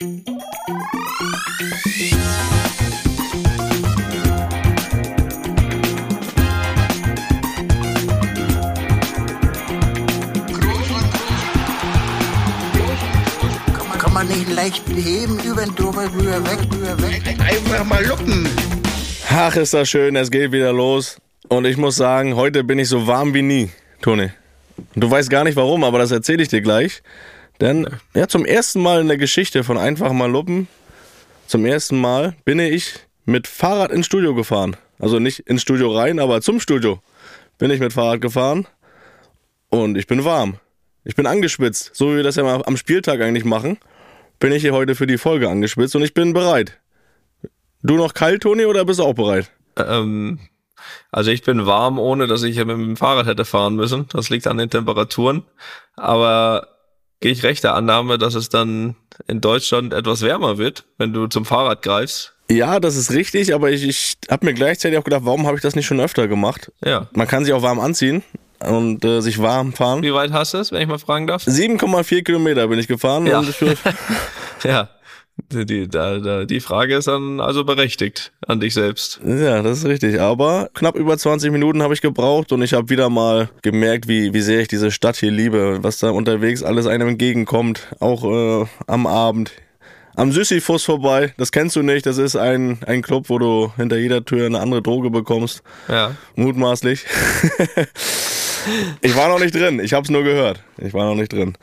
Kann man nicht leicht heben, über den drüber, rüber, weg, rüber, weg. Einfach mal luppen. Ach, ist das schön, es geht wieder los. Und ich muss sagen, heute bin ich so warm wie nie, Toni. Du weißt gar nicht warum, aber das erzähle ich dir gleich. Denn ja, zum ersten Mal in der Geschichte von Einfach mal Luppen, zum ersten Mal bin ich mit Fahrrad ins Studio gefahren. Also nicht ins Studio rein, aber zum Studio bin ich mit Fahrrad gefahren. Und ich bin warm. Ich bin angeschwitzt. So wie wir das ja mal am Spieltag eigentlich machen, bin ich hier heute für die Folge angeschwitzt und ich bin bereit. Du noch kalt, Toni, oder bist du auch bereit? Ähm, also ich bin warm, ohne dass ich mit dem Fahrrad hätte fahren müssen. Das liegt an den Temperaturen. Aber gehe ich recht der Annahme, dass es dann in Deutschland etwas wärmer wird, wenn du zum Fahrrad greifst. Ja, das ist richtig, aber ich, ich habe mir gleichzeitig auch gedacht, warum habe ich das nicht schon öfter gemacht? Ja. Man kann sich auch warm anziehen und äh, sich warm fahren. Wie weit hast du es, wenn ich mal fragen darf? 7,4 Kilometer bin ich gefahren. Ja. Ja. Die, die, da, da, die Frage ist dann also berechtigt an dich selbst. ja, das ist richtig. Aber knapp über 20 Minuten habe ich gebraucht und ich habe wieder mal gemerkt, wie, wie sehr ich diese Stadt hier liebe, was da unterwegs alles einem entgegenkommt, auch äh, am Abend. Am Sisyphus vorbei, das kennst du nicht, das ist ein, ein Club, wo du hinter jeder Tür eine andere Droge bekommst. Ja. Mutmaßlich. ich war noch nicht drin, ich habe es nur gehört. Ich war noch nicht drin.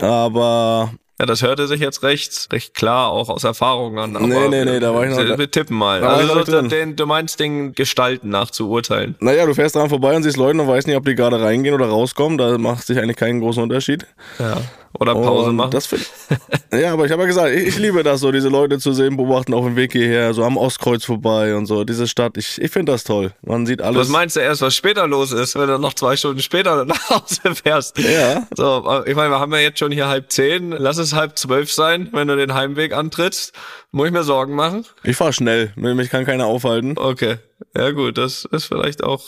Aber Ja, das hörte sich jetzt recht, recht klar auch aus Erfahrung an. Aber Nee, nee, nee, da war ich noch- Wir, wir tippen mal. Also den, du meinst den Gestalten nach zu urteilen. naja, du fährst dran vorbei und siehst Leute und weißt nicht, ob die gerade reingehen oder rauskommen. Da macht sich eigentlich keinen großen Unterschied. Ja. Oder Pause Und machen. Das find, ja, aber ich habe ja gesagt, ich, ich liebe das so, diese Leute zu sehen, beobachten auf dem Weg hierher, so am Ostkreuz vorbei und so. Diese Stadt, ich, ich finde das toll. Man sieht alles. Was meinst du erst, was später los ist, wenn du noch zwei Stunden später nach Hause fährst? Ja. So, ich meine, wir haben ja jetzt schon hier halb zehn. Lass es halb zwölf sein, wenn du den Heimweg antrittst. Muss ich mir Sorgen machen? Ich fahr schnell, mich kann keiner aufhalten. Okay. Ja gut, das ist vielleicht auch,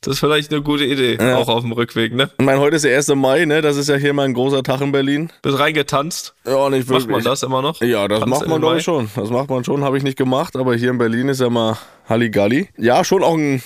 das ist vielleicht eine gute Idee, Ja. auch auf dem Rückweg, ne? Ich meine, heute ist der 1. Mai, ne? Das ist ja hier mal ein großer Tag in Berlin. Bist reingetanzt? Ja, nicht Macht man das immer noch? Ja, das Tanzt macht man ich schon. Das macht man schon, habe ich nicht gemacht, aber hier in Berlin ist ja mal Halligalli. Ja, schon auch ein,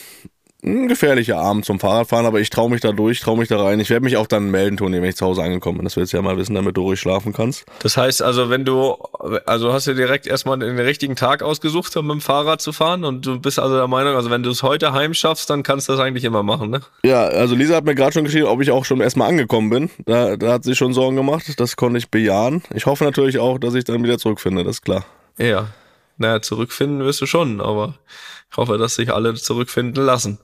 ein gefährlicher Abend zum Fahrradfahren, aber ich traue mich da durch, traue mich da rein. Ich werde mich auch dann melden, Toni, wenn ich zu Hause angekommen bin. Das willst du ja mal wissen, damit du ruhig schlafen kannst. Das heißt also, wenn du, also hast du direkt erstmal den richtigen Tag ausgesucht, um mit dem Fahrrad zu fahren und du bist also der Meinung, also wenn du es heute heim schaffst, dann kannst du das eigentlich immer machen, ne? Ja, also Lisa hat mir gerade schon geschrieben, ob ich auch schon erstmal angekommen bin. Da, da hat sie schon Sorgen gemacht. Das konnte ich bejahen. Ich hoffe natürlich auch, dass ich dann wieder zurückfinde, das ist klar. Ja. Naja, zurückfinden wirst du schon, aber ich hoffe, dass sich alle zurückfinden lassen.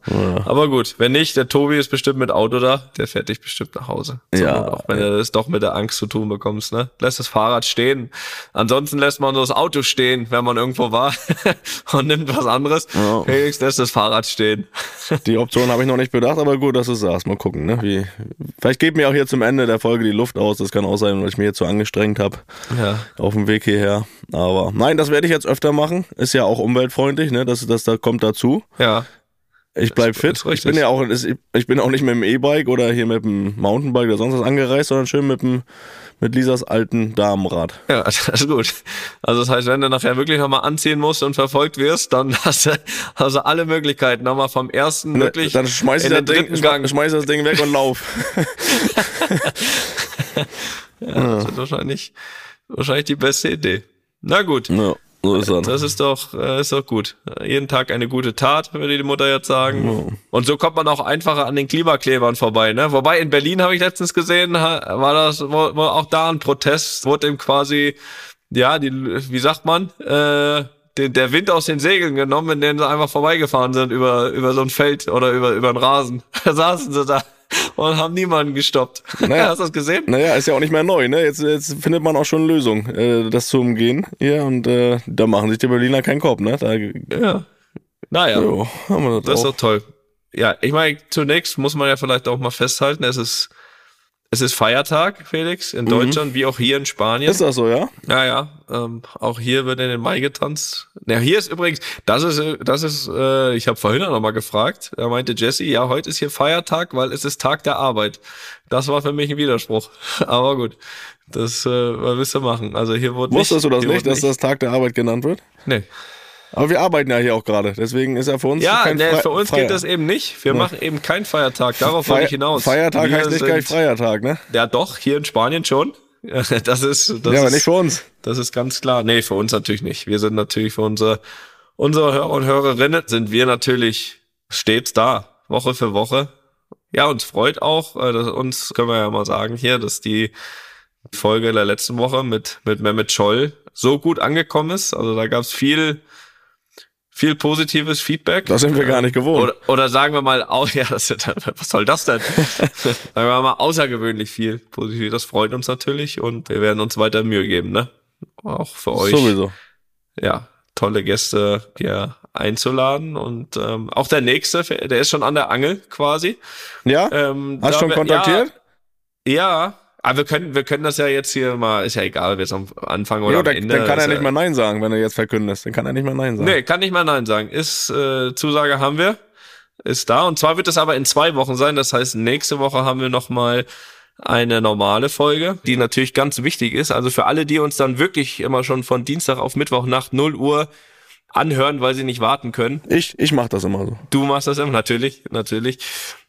Aber gut, wenn nicht, der Tobi ist bestimmt mit Auto da, der fährt dich bestimmt nach Hause. Zur Ja. Not Auch wenn du das doch mit der Angst zu tun bekommst, ne? Lässt das Fahrrad stehen. Ansonsten lässt man so das Auto stehen, wenn man irgendwo war und nimmt was anderes. Ja. Felix lässt das Fahrrad stehen. Die Option habe ich noch nicht bedacht, aber gut, dass du sagst. Mal gucken, ne? Wie, vielleicht geht mir auch hier zum Ende der Folge die Luft aus. Das kann auch sein, weil ich mich jetzt so angestrengt habe Ja. auf dem Weg hierher. Aber nein, das werde ich jetzt öfter machen. Ist ja auch umweltfreundlich, ne? Das, das, das kommt dazu. Ja. Ich bleib Ist- fit. ist ich bin ja auch, ich bin auch nicht mit dem E-Bike oder hier mit dem Mountainbike oder sonst was angereist, sondern schön mit dem, mit Lisas alten Damenrad. Ja, das ist gut. Also das heißt, wenn du nachher wirklich nochmal anziehen musst und verfolgt wirst, dann hast du also alle Möglichkeiten nochmal vom ersten wirklich Ne, Dann schmeiß ich in das den Ding, dritten Gang. schmeiß das Ding weg und lauf. Ja, das ist wahrscheinlich, wahrscheinlich die beste Idee. Na gut. ja, so ist das. Das ist doch, äh, ist doch gut. Jeden Tag eine gute Tat, würde die Mutter jetzt sagen. Und so kommt man auch einfacher an den Klimaklebern vorbei, ne? Wobei in Berlin habe ich letztens gesehen, war das war, war auch da ein Protest, wurde ihm quasi, ja, die, wie sagt man, äh, den, der Wind aus den Segeln genommen, in denen sie einfach vorbeigefahren sind über, über so ein Feld oder über, über einen Rasen. Da saßen sie da und haben niemanden gestoppt. Naja. Hast du das gesehen? Naja, ist ja auch nicht mehr neu, ne? Jetzt, jetzt findet man auch schon Lösungen, äh, das zu umgehen. Ja, und äh, da machen sich die Berliner keinen Kopf, ne? Da, Ja. Naja. jo, haben wir das, Das ist doch toll. Ja, ich meine, zunächst muss man ja vielleicht auch mal festhalten, es ist es ist Feiertag, Felix, in Deutschland wie auch hier in Spanien. Ist das so, ja? Ja, ja. Ähm, auch hier wird in den Mai getanzt. Ja, hier ist übrigens, das ist, äh, das ist, äh, ich habe vorhin noch mal gefragt. Da meinte Jesse, ja, heute ist hier Feiertag, weil es ist Tag der Arbeit. Das war für mich ein Widerspruch. Aber gut, das äh, was willst du machen? Also hier wurde Wusstest du das nicht, dass das Tag der Arbeit genannt wird? Nee. Aber wir arbeiten ja hier auch gerade, deswegen ist er für uns Ja, kein nee, Fre für uns Freier. geht das eben nicht. Wir Nee. machen eben keinen Feiertag. Darauf wollte ich hinaus. Feiertag Wir heißt nicht gleich Feiertag, ne? Ja, doch, hier in Spanien schon. Das ist, das ja, aber ist, nicht für uns. Das ist ganz klar. Nee, für uns natürlich nicht. Wir sind natürlich für unsere, unsere Hörer und Hörerinnen sind wir natürlich stets da, Woche für Woche. Ja, uns freut auch, äh, dass uns, können wir ja mal sagen hier, dass die Folge der letzten Woche mit, mit Mehmet Scholl so gut angekommen ist. Also da gab es viel, viel positives Feedback. Das sind wir gar nicht gewohnt. Oder, oder sagen wir mal, ja, das, was soll das denn? sagen wir mal, außergewöhnlich viel positiv. Das freut uns natürlich und wir werden uns weiter Mühe geben, ne? Auch für euch. Sowieso. Ja, tolle Gäste hier einzuladen und ähm, auch der nächste, der ist schon an der Angel quasi. Ja? Ähm, Hast du schon kontaktiert? Ja, ja. Aber wir können, wir können das ja jetzt hier mal, ist ja egal, ob jetzt am Anfang oder Jo, am dann, Ende. dann kann er nicht mal Nein sagen, wenn er jetzt verkündest. Dann kann er nicht mal Nein sagen. Nee, kann nicht mal Nein sagen. Ist, äh, Zusage haben wir. Ist da. Und zwar wird es aber in zwei Wochen sein. Das heißt, nächste Woche haben wir nochmal eine normale Folge, die natürlich ganz wichtig ist. Also für alle, die uns dann wirklich immer schon von Dienstag auf Mittwoch nach 0 Uhr anhören, weil sie nicht warten können. Ich, ich mach das immer so. Du machst das immer, natürlich, natürlich.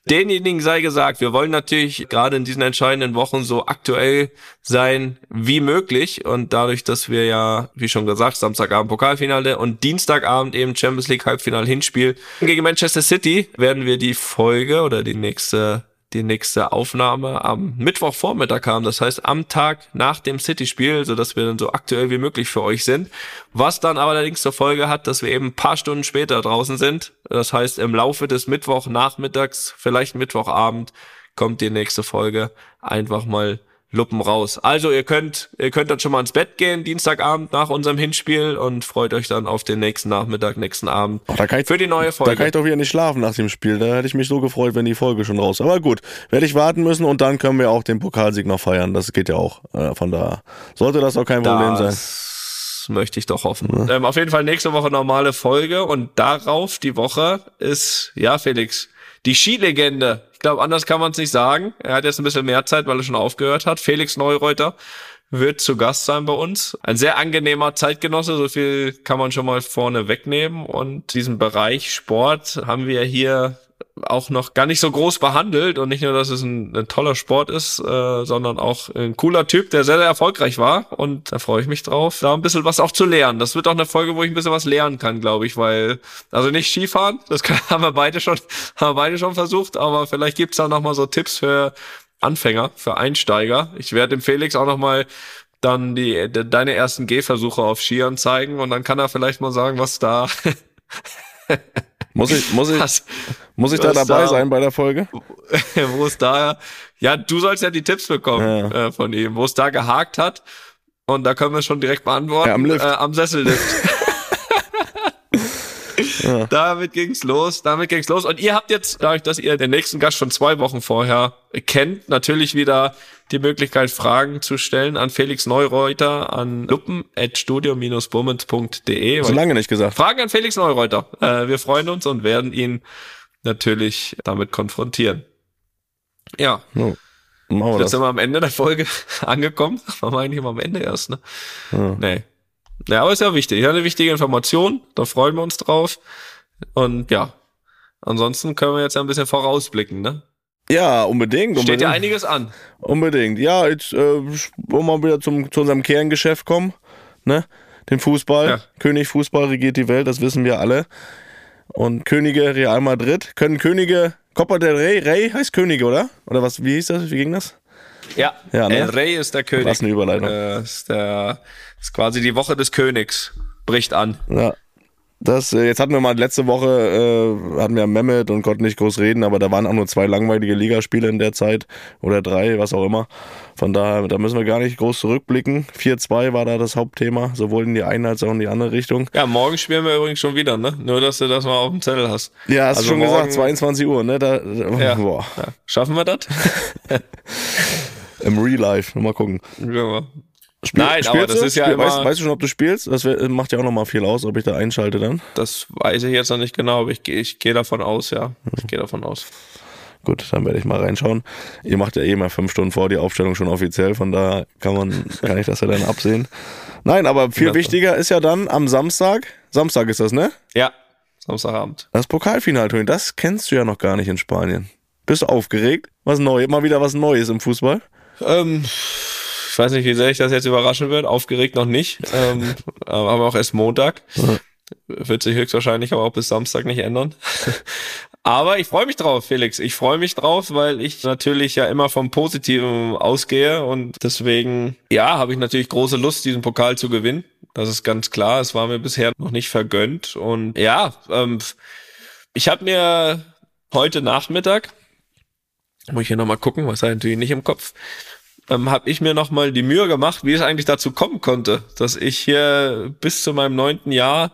Denjenigen sei gesagt, wir wollen natürlich gerade in diesen entscheidenden Wochen so aktuell sein wie möglich. Und dadurch, dass wir ja, wie schon gesagt, Samstagabend Pokalfinale und Dienstagabend eben Champions League Halbfinale Hinspiel gegen Manchester City, werden wir die Folge oder die nächste die nächste Aufnahme am Mittwochvormittag haben. Das heißt am Tag nach dem City-Spiel, sodass wir dann so aktuell wie möglich für euch sind. Was dann aber allerdings zur Folge hat, dass wir eben ein paar Stunden später draußen sind. Das heißt, im Laufe des Mittwochnachmittags, vielleicht Mittwochabend, kommt die nächste Folge einfach mal Luppen raus. Also ihr könnt, ihr könnt dann schon mal ins Bett gehen, Dienstagabend nach unserem Hinspiel und freut euch dann auf den nächsten Nachmittag, nächsten Abend Ach, da kann ich, für die neue Folge. da kann ich doch wieder nicht schlafen nach dem Spiel. Da hätte ich mich so gefreut, wenn die Folge schon raus. Aber gut, werde ich warten müssen und dann können wir auch den Pokalsieg noch feiern. Das geht ja auch. Äh, von da sollte das auch kein Problem sein. Das möchte ich doch hoffen. Ähm, auf jeden Fall nächste Woche normale Folge und darauf die Woche ist, ja, Felix, die Skilegende. Ich glaube, anders kann man es nicht sagen. Er hat jetzt ein bisschen mehr Zeit, weil er schon aufgehört hat. Felix Neureuter wird zu Gast sein bei uns. Ein sehr angenehmer Zeitgenosse, so viel kann man schon mal vorne wegnehmen. Und diesen Bereich Sport haben wir hier auch noch gar nicht so groß behandelt und nicht nur, dass es ein, ein toller Sport ist, äh, sondern auch ein cooler Typ, der sehr, sehr erfolgreich war und da freue ich mich drauf, da ein bisschen was auch zu lernen. Das wird auch eine Folge, wo ich ein bisschen was lernen kann, glaube ich, weil, also nicht Skifahren, das kann, haben wir beide schon, haben wir beide schon versucht, aber vielleicht gibt's da nochmal so Tipps für Anfänger, für Einsteiger. Ich werde dem Felix auch nochmal dann die, de, deine ersten Gehversuche auf Skiern zeigen und dann kann er vielleicht mal sagen, was da, Muss ich, muss ich, was, muss ich da dabei da- sein bei der Folge? wo es da, ja, du sollst ja die Tipps bekommen äh, von ihm, wo es da gehakt hat. Und da können wir schon direkt beantworten. Ja, am Lift. Äh, am Sessellift. Damit ging's los, damit ging's los. Und ihr habt jetzt, dadurch, dass ihr den nächsten Gast schon zwei Wochen vorher kennt, natürlich wieder die Möglichkeit, Fragen zu stellen an Felix Neureuter an luppen.studio-bummens.de. So lange nicht gesagt. Fragen an Felix Neureuter. Äh, wir freuen uns und werden ihn natürlich damit konfrontieren. Ja, wir jetzt sind wir am Ende der Folge angekommen. Waren wir eigentlich immer am Ende erst, ne? Ja. Nee. Ja, aber ist ja wichtig. Ja, eine wichtige Information. Da freuen wir uns drauf. Und ja, ansonsten können wir jetzt ja ein bisschen vorausblicken, ne? Ja, unbedingt. Steht unbedingt. ja einiges an. Unbedingt. Ja, jetzt äh, wollen wir wieder zum, zu unserem Kerngeschäft kommen. Ne? Den Fußball. Ja. König Fußball regiert die Welt, das wissen wir alle. Und Könige Real Madrid. Können Könige. Copa del Rey, Rey heißt Könige, oder? Oder was, wie hieß das? Wie ging das? Ja, Ja, ne? El Rey ist der König. Was eine Überleitung. Äh, ist, der, ist quasi die Woche des Königs. Bricht an. Ja. Das, äh, jetzt hatten wir mal letzte Woche, äh, hatten wir Mehmet und konnten nicht groß reden, aber da waren auch nur zwei langweilige Ligaspiele in der Zeit oder drei, was auch immer. Von daher, da müssen wir gar nicht groß zurückblicken. 4-2 war da das Hauptthema, sowohl in die eine als auch in die andere Richtung. Ja, morgen spielen wir übrigens schon wieder, ne? Nur, dass du das mal auf dem Zettel hast. Ja, hast Also du schon morgen- gesagt, 22 Uhr, ne? Da. Ja. Schaffen wir das? Im Real Life. Mal gucken. Ja. Spiel, Nein, aber das du? ist ja Spiel, immer- weißt, weißt du schon, ob du spielst? Das macht ja auch nochmal viel aus, ob ich da einschalte dann. Das weiß ich jetzt noch nicht genau, aber ich, gehe- ich gehe davon aus, ja. Ich gehe davon aus. Gut, dann werde ich mal reinschauen. Ihr macht ja eh mal fünf Stunden vor die Aufstellung schon offiziell, von daher kann man, kann ich das ja dann absehen. Nein, aber viel wichtiger ist ja dann am Samstag. Samstag ist das, ne? Ja, Samstagabend. Das Pokalfinale, Toni, das kennst du ja noch gar nicht in Spanien. Bist du aufgeregt? Was Neues? Mal wieder was Neues im Fußball? Ähm, ich weiß nicht, wie sehr ich das jetzt überraschen wird. Aufgeregt noch nicht. Ähm, aber auch erst Montag. Wird sich höchstwahrscheinlich aber auch bis Samstag nicht ändern. Aber ich freue mich drauf, Felix. Ich freue mich drauf, weil ich natürlich ja immer vom Positiven ausgehe und deswegen, ja, habe ich natürlich große Lust, diesen Pokal zu gewinnen. Das ist ganz klar. Es war mir bisher noch nicht vergönnt und ja, ähm, ich habe mir heute Nachmittag, muss ich hier nochmal gucken, was ich natürlich nicht im Kopf, ähm, habe ich mir nochmal die Mühe gemacht, wie es eigentlich dazu kommen konnte, dass ich hier bis zu meinem neunten Jahr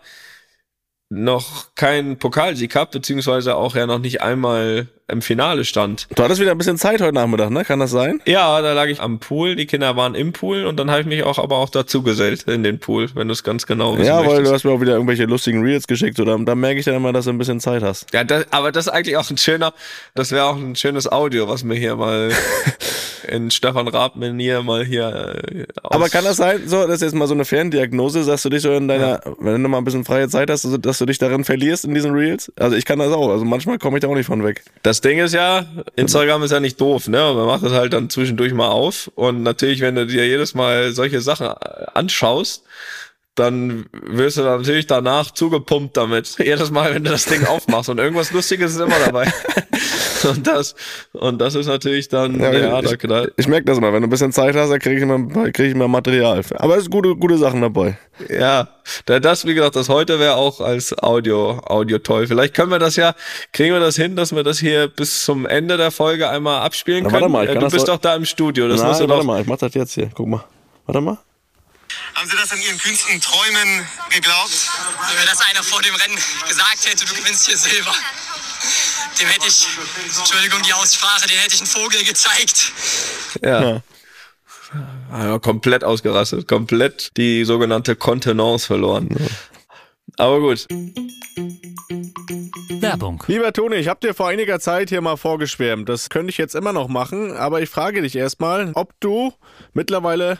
noch keinen Pokalsieg habe, beziehungsweise auch ja noch nicht einmal im Finale stand. Du hattest wieder ein bisschen Zeit heute Nachmittag, ne? Kann das sein? Ja, da lag ich am Pool, die Kinder waren im Pool und dann habe ich mich auch aber auch dazu gesellt in den Pool, wenn du es ganz genau wissen Ja, weil möchtest. du hast mir auch wieder irgendwelche lustigen Reels geschickt oder da merke ich dann immer, dass du ein bisschen Zeit hast. Ja, das, aber das ist eigentlich auch ein schöner, das wäre auch ein schönes Audio, was mir hier mal in Stefan Raab-Manier mal hier äh, Aber kann das sein, so, das ist jetzt mal so eine Ferndiagnose, dass du dich so in deiner, wenn du mal ein bisschen freie Zeit hast, also, dass du dich darin verlierst in diesen Reels? Also ich kann das auch, also manchmal komme ich da auch nicht von weg. Das Ding ist ja, Instagram ist ja nicht doof, ne? Man macht das halt dann zwischendurch mal auf. Und natürlich, wenn du dir jedes Mal solche Sachen äh, anschaust, dann wirst du dann natürlich danach zugepumpt damit. Jedes Mal, wenn du das Ding aufmachst. Und irgendwas Lustiges ist immer dabei. und das, und das ist natürlich dann, ja, ja ich, da, ich merke das immer, wenn du ein bisschen Zeit hast, dann kriege ich immer, krieg ich immer Material. Aber es sind gute, gute Sachen dabei. ja, da- das, wie gesagt, das heute wäre auch als Audio, Audio toll. Vielleicht können wir das ja, kriegen wir das hin, dass wir das hier bis zum Ende der Folge einmal abspielen Na, können. warte mal, ich kann du bist doch- doch da im Studio. Das Nein, musst du warte doch, mal, ich mach das jetzt hier. Guck mal. Warte mal. Haben Sie das in Ihren kühnsten Träumen geglaubt? Wenn mir das einer vor dem Rennen gesagt hätte, du gewinnst hier Silber, dem hätte ich, Entschuldigung die Aussprache, den hätte ich einen Vogel gezeigt. Ja. ja. Komplett ausgerastet, komplett die sogenannte Kontenance verloren. Aber gut. Werbung. Lieber Toni, ich habe dir vor einiger Zeit hier mal vorgeschwärmt. Das könnte ich jetzt immer noch machen, aber ich frage dich erstmal, ob du mittlerweile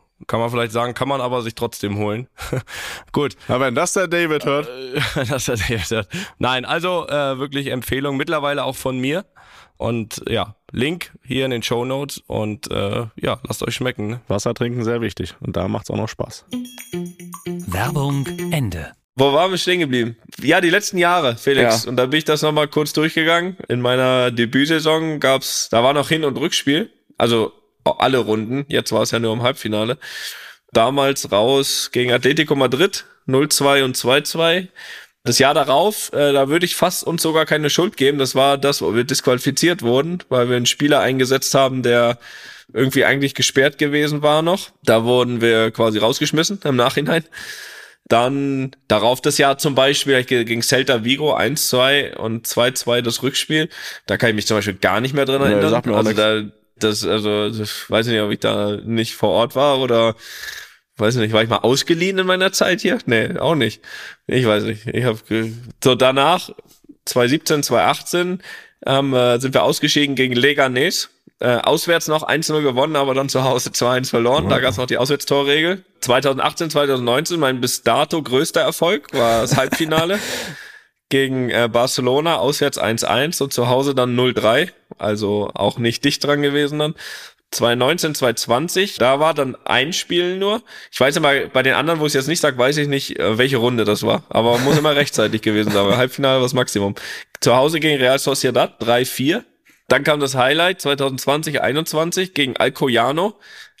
kann man vielleicht sagen, kann man aber sich trotzdem holen. Gut, Aber wenn das der David hört, das hat er gesagt. Nein, also äh, wirklich Empfehlung, mittlerweile auch von mir. Und ja, Link hier in den Show Notes und äh, ja, lasst euch schmecken. Ne? Wasser trinken sehr wichtig und da macht's auch noch Spaß. Werbung Ende. Wo waren wir stehen geblieben? Ja, die letzten Jahre, Felix. Ja. Und da bin ich das nochmal kurz durchgegangen. In meiner Debütsaison gab's, da war noch Hin- und Rückspiel. Also alle Runden. Jetzt war es ja nur im Halbfinale. Damals raus gegen Atletico Madrid 0-2 und 2-2. Das Jahr darauf, äh, da würde ich fast uns sogar keine Schuld geben. Das war das, wo wir disqualifiziert wurden, weil wir einen Spieler eingesetzt haben, der irgendwie eigentlich gesperrt gewesen war noch. Da wurden wir quasi rausgeschmissen im Nachhinein. Dann darauf das Jahr zum Beispiel ge- gegen Celta Vigo 1-2 und 2-2 das Rückspiel. Da kann ich mich zum Beispiel gar nicht mehr Nee, erinnern. auch also da, das, also, ich weiß nicht, ob ich da nicht vor Ort war oder weiß nicht, war ich mal ausgeliehen in meiner Zeit hier? Nee, auch nicht. Ich weiß nicht. Ich habe so danach 2017, 2018 ähm, äh, sind wir ausgeschieden gegen Leganés. Äh, auswärts noch 1-0 gewonnen, aber dann zu Hause 2-1 verloren. Da gab es noch die Auswärtstorregel. 2018, 2019, mein bis dato größter Erfolg war das Halbfinale gegen äh, Barcelona, auswärts 1-1 und zu Hause dann 0-3. Also auch nicht dicht dran gewesen dann. 2019, 2020, da war dann ein Spiel nur. Ich weiß immer, bei den anderen, wo ich es jetzt nicht sage, weiß ich nicht, äh, welche Runde das war. Aber muss immer rechtzeitig gewesen sein. Halbfinale war das Maximum. Zu Hause gegen Real Sociedad 3-4. Dann kam das Highlight 2020, 21 gegen Alcoyano.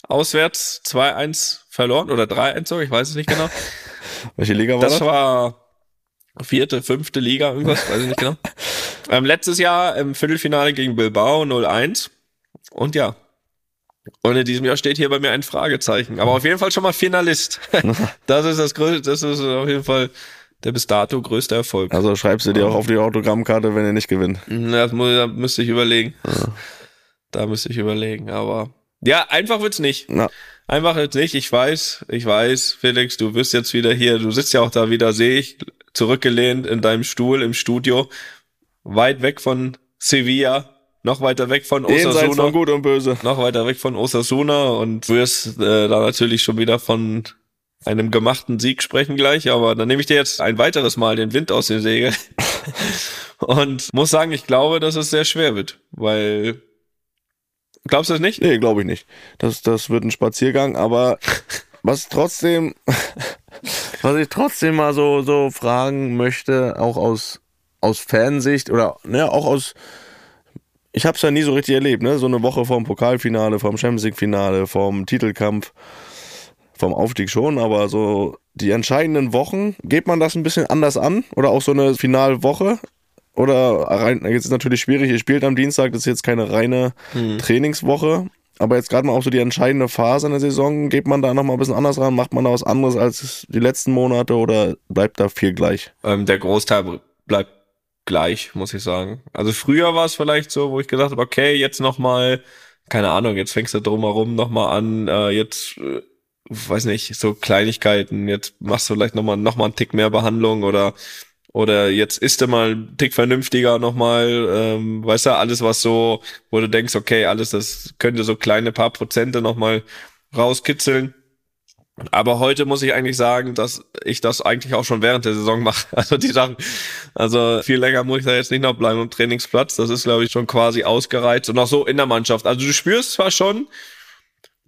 Auswärts 2-1 verloren oder 3-1 sogar, ich weiß es nicht genau. Welche Liga war Das das? war vierte, fünfte Liga, irgendwas, weiß ich nicht genau. Ähm, letztes Jahr im Viertelfinale gegen Bilbao 0-1. Und ja. Und in diesem Jahr steht hier bei mir ein Fragezeichen. Aber auf jeden Fall schon mal Finalist. Das ist das größte, das ist auf jeden Fall der bis dato größte Erfolg. Also schreibst du dir auch auf die Autogrammkarte, wenn ihr nicht gewinnt. Das muss, da müsste ich überlegen. Da müsste ich überlegen, aber ja, einfach wird's nicht. Na, Einfach jetzt nicht. Ich weiß, ich weiß, Felix, du bist jetzt wieder hier. Du sitzt ja auch da wieder, sehe ich, zurückgelehnt in deinem Stuhl im Studio, weit weg von Sevilla, noch weiter weg von jenseits Osasuna, von Gut und Böse. noch weiter weg von Osasuna und wirst äh, da natürlich schon wieder von einem gemachten Sieg sprechen gleich, aber dann nehme ich dir jetzt ein weiteres Mal den Wind aus den Segeln und muss sagen, ich glaube, dass es sehr schwer wird, weil glaubst du das nicht? Nee, glaube ich nicht. Das, das wird ein Spaziergang, aber was trotzdem, was ich trotzdem mal so, so fragen möchte, auch aus, aus Fansicht oder ne, auch aus, ich habe es ja nie so richtig erlebt, ne? So eine Woche vorm Pokalfinale, vorm Champions League Finale, vorm Titelkampf, vom Aufstieg schon, aber so die entscheidenden Wochen, geht man das ein bisschen anders an? Oder auch so eine Finalwoche? Oder rein, jetzt ist natürlich schwierig, ihr spielt am Dienstag, das ist jetzt keine reine Trainingswoche. Aber jetzt gerade mal auch so die entscheidende Phase in der Saison, geht man da nochmal ein bisschen anders ran? Macht man da was anderes als die letzten Monate oder bleibt da viel gleich? Ähm, der Großteil bleibt gleich, muss ich sagen. Also früher war es vielleicht so, wo ich gesagt habe, okay, jetzt noch mal, keine Ahnung, jetzt fängst du drumherum noch mal an, äh, jetzt äh, weiß nicht, so Kleinigkeiten, jetzt machst du vielleicht noch mal noch mal einen Tick mehr Behandlung oder oder jetzt ist er mal ein Tick vernünftiger nochmal, ähm, weißt du, alles was so, wo du denkst, okay, alles das könnte so kleine paar Prozente nochmal rauskitzeln. Aber heute muss ich eigentlich sagen, dass ich das eigentlich auch schon während der Saison mache. Also die Sachen, also viel länger muss ich da jetzt nicht noch bleiben am Trainingsplatz. Das ist, glaube ich, schon quasi ausgereizt und auch so in der Mannschaft. Also du spürst zwar schon,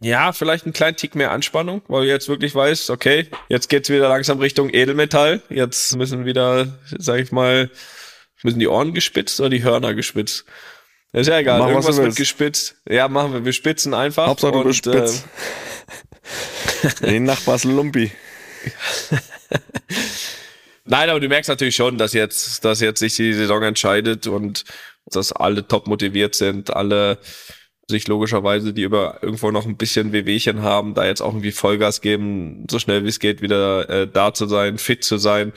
ja, vielleicht einen kleinen Tick mehr Anspannung, weil du jetzt wirklich weißt, okay, jetzt geht's wieder langsam Richtung Edelmetall. Jetzt müssen wieder, sag ich mal, müssen die Ohren gespitzt oder die Hörner gespitzt. Ist ja egal, Mach, was irgendwas du wird gespitzt. Ja, machen wir, wir spitzen einfach. Hauptsache du und, bist spitz. Die Nachbars Lumpi. Nein, aber du merkst natürlich schon, dass jetzt, dass jetzt sich die Saison entscheidet und dass alle top motiviert sind, alle sich logischerweise, die über irgendwo noch ein bisschen Wehwehchen haben, da jetzt auch irgendwie Vollgas geben, so schnell wie es geht, wieder äh, da zu sein, fit zu sein.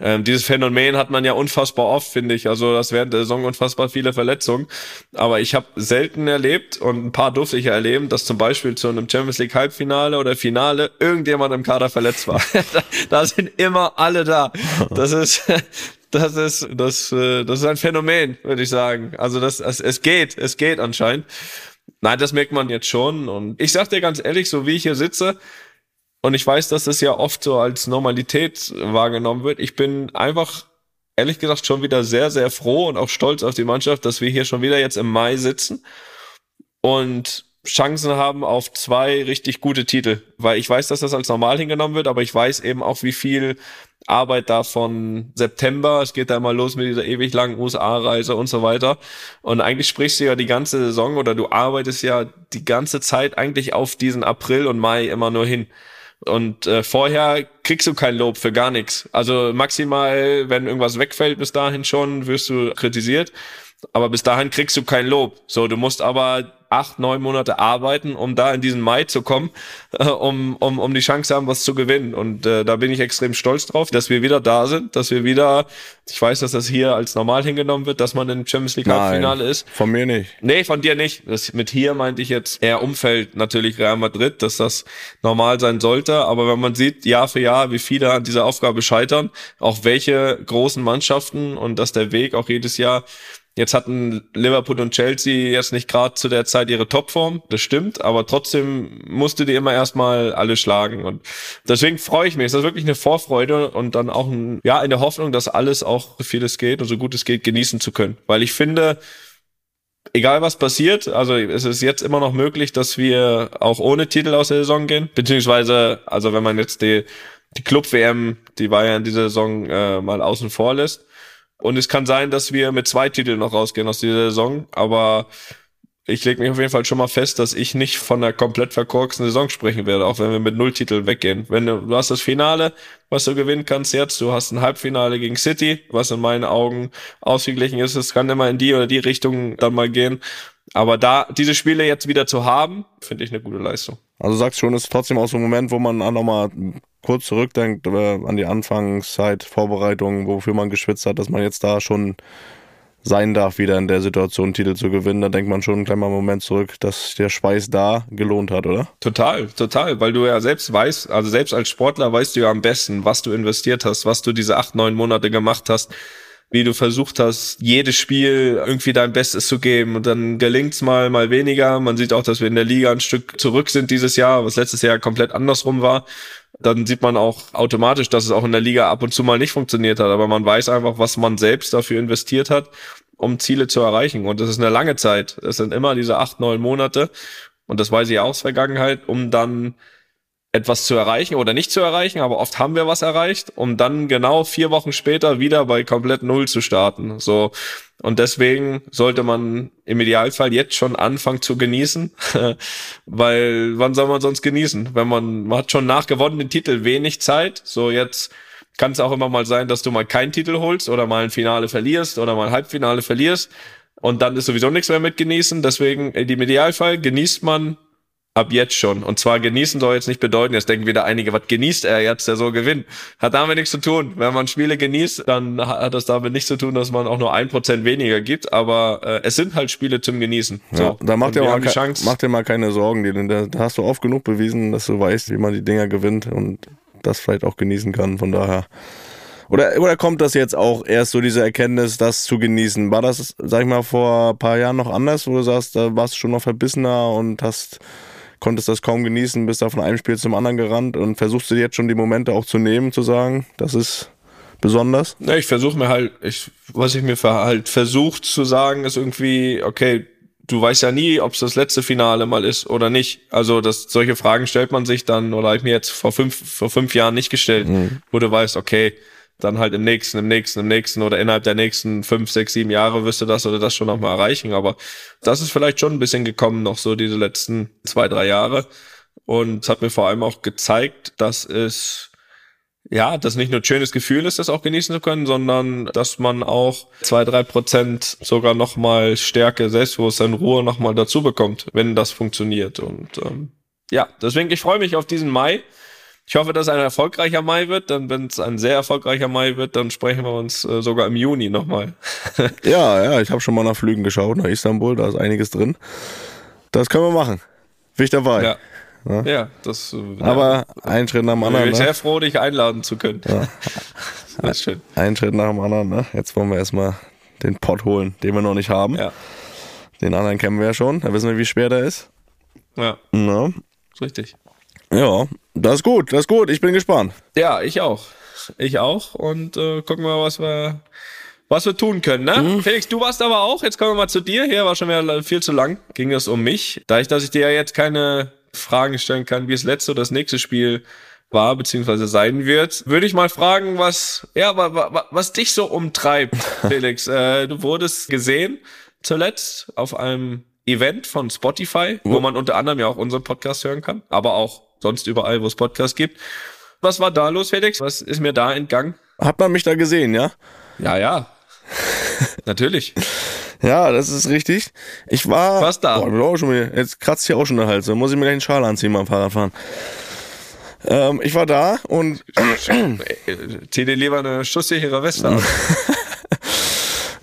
Ähm, dieses Phänomen hat man ja unfassbar oft, finde ich. Also das während der Saison unfassbar viele Verletzungen. Aber ich habe selten erlebt und ein paar durfte ich ja erleben, dass zum Beispiel zu einem Champions League Halbfinale oder Finale irgendjemand im Kader verletzt war. da, da sind immer alle da. Das ist das ist das äh, das ist ein Phänomen, würde ich sagen. Also das es, es geht, es geht anscheinend. Nein, das merkt man jetzt schon. Und ich sag dir ganz ehrlich, so wie ich hier sitze, und ich weiß, dass das ja oft so als Normalität wahrgenommen wird. Ich bin einfach, ehrlich gesagt, schon wieder sehr, sehr froh und auch stolz auf die Mannschaft, dass wir hier schon wieder jetzt im Mai sitzen und Chancen haben auf zwei richtig gute Titel. Weil ich weiß, dass das als normal hingenommen wird, aber ich weiß eben auch, wie viel Arbeit da von September, es geht da mal los mit dieser ewig langen USA-Reise und so weiter. Und eigentlich sprichst du ja die ganze Saison oder du arbeitest ja die ganze Zeit eigentlich auf diesen April und Mai immer nur hin. Und äh, vorher kriegst du kein Lob für gar nichts. Also maximal, wenn irgendwas wegfällt bis dahin schon, wirst du kritisiert. Aber bis dahin kriegst du kein Lob. So, du musst aber acht, neun Monate arbeiten, um da in diesen Mai zu kommen, äh, um, um, um die Chance haben, was zu gewinnen. Und äh, da bin ich extrem stolz drauf, dass wir wieder da sind, dass wir wieder, ich weiß, dass das hier als normal hingenommen wird, dass man im Champions League Halbfinale ist. Von mir nicht. Nee, von dir nicht. Das mit hier meinte ich jetzt eher Umfeld natürlich Real Madrid, dass das normal sein sollte. Aber wenn man sieht, Jahr für Jahr, wie viele an dieser Aufgabe scheitern, auch welche großen Mannschaften und dass der Weg auch jedes Jahr Jetzt hatten Liverpool und Chelsea jetzt nicht gerade zu der Zeit ihre Topform, das stimmt, aber trotzdem musste die immer erstmal alle schlagen. Und deswegen freue ich mich. Es ist wirklich eine Vorfreude und dann auch ein, ja, in der Hoffnung, dass alles auch, so viel es geht und so gut es geht, genießen zu können. Weil ich finde, egal was passiert, also es ist jetzt immer noch möglich, dass wir auch ohne Titel aus der Saison gehen. Beziehungsweise, also wenn man jetzt die, die Club-WM, die war ja in dieser Saison äh, mal außen vor lässt. Und es kann sein, dass wir mit zwei Titeln noch rausgehen aus dieser Saison, aber ich lege mich auf jeden Fall schon mal fest, dass ich nicht von einer komplett verkorksten Saison sprechen werde, auch wenn wir mit null Titeln weggehen. Wenn du, du hast das Finale, was du gewinnen kannst jetzt, du hast ein Halbfinale gegen City, was in meinen Augen ausgeglichen ist. Es kann immer in die oder die Richtung dann mal gehen. Aber da diese Spiele jetzt wieder zu haben, finde ich eine gute Leistung. Also sagst schon, ist trotzdem auch so ein Moment, wo man auch nochmal kurz zurückdenkt äh, an die Anfangszeit, Vorbereitung, wofür man geschwitzt hat, dass man jetzt da schon sein darf, wieder in der Situation Titel zu gewinnen. Da denkt man schon einen kleinen Moment zurück, dass der Schweiß da gelohnt hat, oder? Total, total, weil du ja selbst weißt, also selbst als Sportler weißt du ja am besten, was du investiert hast, was du diese acht, neun Monate gemacht hast, wie du versucht hast, jedes Spiel irgendwie dein Bestes zu geben und dann gelingt's mal, mal weniger. Man sieht auch, dass wir in der Liga ein Stück zurück sind dieses Jahr, was letztes Jahr komplett andersrum war. Dann sieht man auch automatisch, dass es auch in der Liga ab und zu mal nicht funktioniert hat. Aber man weiß einfach, was man selbst dafür investiert hat, um Ziele zu erreichen. Und das ist eine lange Zeit. Es sind immer diese acht, neun Monate. Und das weiß ich auch aus Vergangenheit, um dann etwas zu erreichen oder nicht zu erreichen, aber oft haben wir was erreicht, um dann genau vier Wochen später wieder bei komplett Null zu starten. So. Und deswegen sollte man im Idealfall jetzt schon anfangen zu genießen, weil wann soll man sonst genießen? Wenn man, man hat schon nach gewonnenen Titel wenig Zeit, so jetzt kann es auch immer mal sein, dass du mal keinen Titel holst oder mal ein Finale verlierst oder mal ein Halbfinale verlierst und dann ist sowieso nichts mehr mit genießen. Deswegen im Idealfall genießt man Ab jetzt schon. Und zwar genießen soll jetzt nicht bedeuten, jetzt denken wieder einige, was genießt er jetzt, der so gewinnt. Hat damit nichts zu tun. Wenn man Spiele genießt, dann hat das damit nichts zu tun, dass man auch nur ein Prozent weniger gibt. Aber äh, es sind halt Spiele zum Genießen. So. Ja, da macht dir mal, ke- mach dir mal keine Sorgen. die- Da, da hast du oft genug bewiesen, dass du weißt, wie man die Dinger gewinnt und das vielleicht auch genießen kann. Von daher. Oder, oder kommt das jetzt auch erst so diese Erkenntnis, das zu genießen? War das, sag ich mal, vor ein paar Jahren noch anders, wo du sagst, da warst du schon noch verbissener und hast, konntest das kaum genießen, bist da von einem Spiel zum anderen gerannt und versuchst du jetzt schon die Momente auch zu nehmen, zu sagen, das ist besonders? Ja, ich versuche mir halt, ich, was ich mir halt versucht zu sagen, ist irgendwie, okay, du weißt ja nie, ob es das letzte Finale mal ist oder nicht. Also das, solche Fragen stellt man sich dann, oder habe ich mir jetzt vor fünf, vor fünf Jahren nicht gestellt, wo du weißt, okay, dann halt im nächsten, im nächsten, im nächsten oder innerhalb der nächsten fünf, sechs, sieben Jahre wirst du das oder das schon noch mal erreichen. Aber das ist vielleicht schon ein bisschen gekommen, noch so diese letzten zwei, drei Jahre. Und es hat mir vor allem auch gezeigt, dass es ja, das nicht nur ein schönes Gefühl ist, das auch genießen zu können, sondern dass man auch zwei, drei Prozent sogar nochmal Stärke, Selbstbewusstsein, Ruhe nochmal dazu bekommt, wenn das funktioniert. Und ähm, ja, deswegen, ich freue mich auf diesen Mai. Ich hoffe, dass ein erfolgreicher Mai wird. Dann, wenn es ein sehr erfolgreicher Mai wird, dann sprechen wir uns äh, sogar im Juni nochmal. Ja, ja, ich habe schon mal nach Flügen geschaut, nach Istanbul, da ist einiges drin. Das können wir machen. Bin ich dabei. ja. Ja, das. äh, Aber ein Schritt nach dem ja, bin anderen. ich Ne? sehr froh, dich einladen zu können. Ja. das ist schön. Ein Schritt nach dem anderen. Ne? Jetzt wollen wir erstmal den Pott holen, den wir noch nicht haben. Ja. Den anderen kennen wir ja schon. Da wissen wir, wie schwer der ist. Ja, Ne? ist richtig. Ja, das ist gut, das ist gut. Ich bin gespannt. Ja, ich auch. Ich auch. Und äh, gucken wir, was wir, was wir tun können. Ne? Mhm. Felix, du warst aber auch. Jetzt kommen wir mal zu dir. Hier war schon wieder viel zu lang. Ging es um mich. Da ich, dass ich dir ja jetzt keine Fragen stellen kann, wie das letzte oder das nächste Spiel war beziehungsweise sein wird, würde ich mal fragen, was ja, wa, wa, was dich so umtreibt, Felix. äh, du wurdest gesehen zuletzt auf einem Event von Spotify, wo man unter anderem ja auch unseren Podcast hören kann, aber auch sonst überall, wo es Podcasts gibt. Was war da los, Felix? Was ist mir da entgangen? Hat man mich da gesehen, ja? Ja, ja. Natürlich. Ja, das ist richtig. Ich war. Was da? Boah, auch schon wieder, jetzt kratzt hier auch schon der Hals. Da muss ich mir gleich einen Schal anziehen beim Fahrradfahren. Ähm, ich war da und Äh, Zieh dir lieber eine schusssichere Weste an.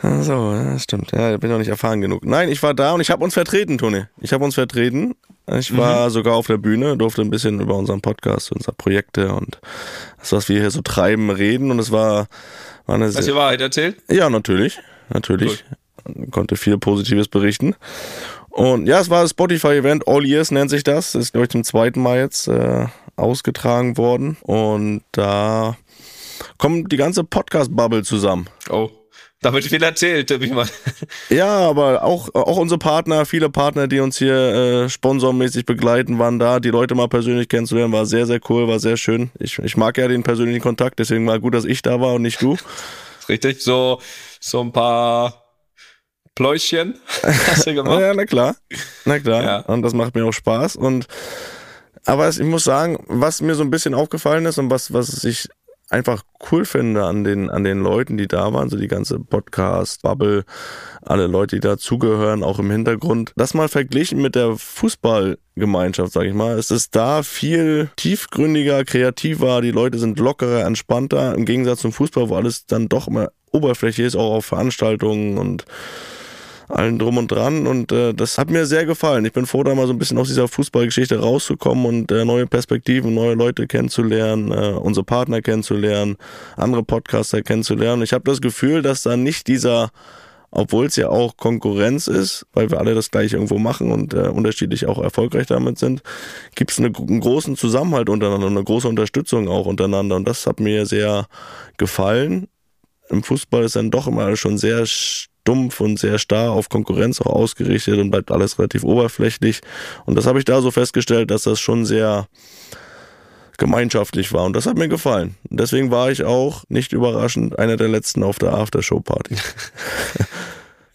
Ach so, ja, das stimmt. Ja, da bin ich noch nicht erfahren genug. Nein, ich war da und ich habe uns vertreten, Toni. Ich habe uns vertreten. Ich war sogar auf der Bühne, durfte ein bisschen über unseren Podcast, unsere Projekte und das, was wir hier so treiben, reden. Und es war, war eine Hast du die Wahrheit erzählt? Ja, natürlich. Natürlich. Konnte viel Positives berichten. Und ja, es war das Spotify-Event, All Years nennt sich das. Das ist, glaube ich, zum zweiten Mal jetzt äh, ausgetragen worden. Und da kommt die ganze Podcast-Bubble zusammen. Oh. Da wird viel erzählt, ich mal. Ja, aber auch, auch unsere Partner, viele Partner, die uns hier äh, sponsormäßig begleiten, waren da. Die Leute mal persönlich kennenzulernen, war sehr, sehr cool, war sehr schön. Ich, ich mag ja den persönlichen Kontakt, deswegen war gut, dass ich da war und nicht du. Richtig? So, so ein paar Pläuschen hast du gemacht. Ja, na klar. Na klar. Ja. Und das macht mir auch Spaß. Und aber ich muss sagen, was mir so ein bisschen aufgefallen ist und was, was ich einfach cool finde an den, an den Leuten, die da waren, so die ganze Podcast-Bubble, alle Leute, die dazugehören, auch im Hintergrund, das mal verglichen mit der Fußballgemeinschaft, sag ich mal, ist es da viel tiefgründiger, kreativer, die Leute sind lockerer, entspannter, im Gegensatz zum Fußball, wo alles dann doch immer Oberfläche ist, auch auf Veranstaltungen und allen drum und dran und äh, das hat mir sehr gefallen. Ich bin froh, da mal so ein bisschen aus dieser Fußballgeschichte rauszukommen und äh, neue Perspektiven, neue Leute kennenzulernen, äh, unsere Partner kennenzulernen, andere Podcaster kennenzulernen. Ich habe das Gefühl, dass da nicht dieser, obwohl es ja auch Konkurrenz ist, weil wir alle das gleich irgendwo machen und äh, unterschiedlich auch erfolgreich damit sind, gibt es eine, einen großen Zusammenhalt untereinander, eine große Unterstützung auch untereinander und das hat mir sehr gefallen. Im Fußball ist dann doch immer schon sehr stumpf und sehr starr auf Konkurrenz auch ausgerichtet und bleibt alles relativ oberflächlich. Und das habe ich da so festgestellt, dass das schon sehr gemeinschaftlich war und das hat mir gefallen. Und deswegen war ich auch, nicht überraschend, einer der letzten auf der Aftershow-Party.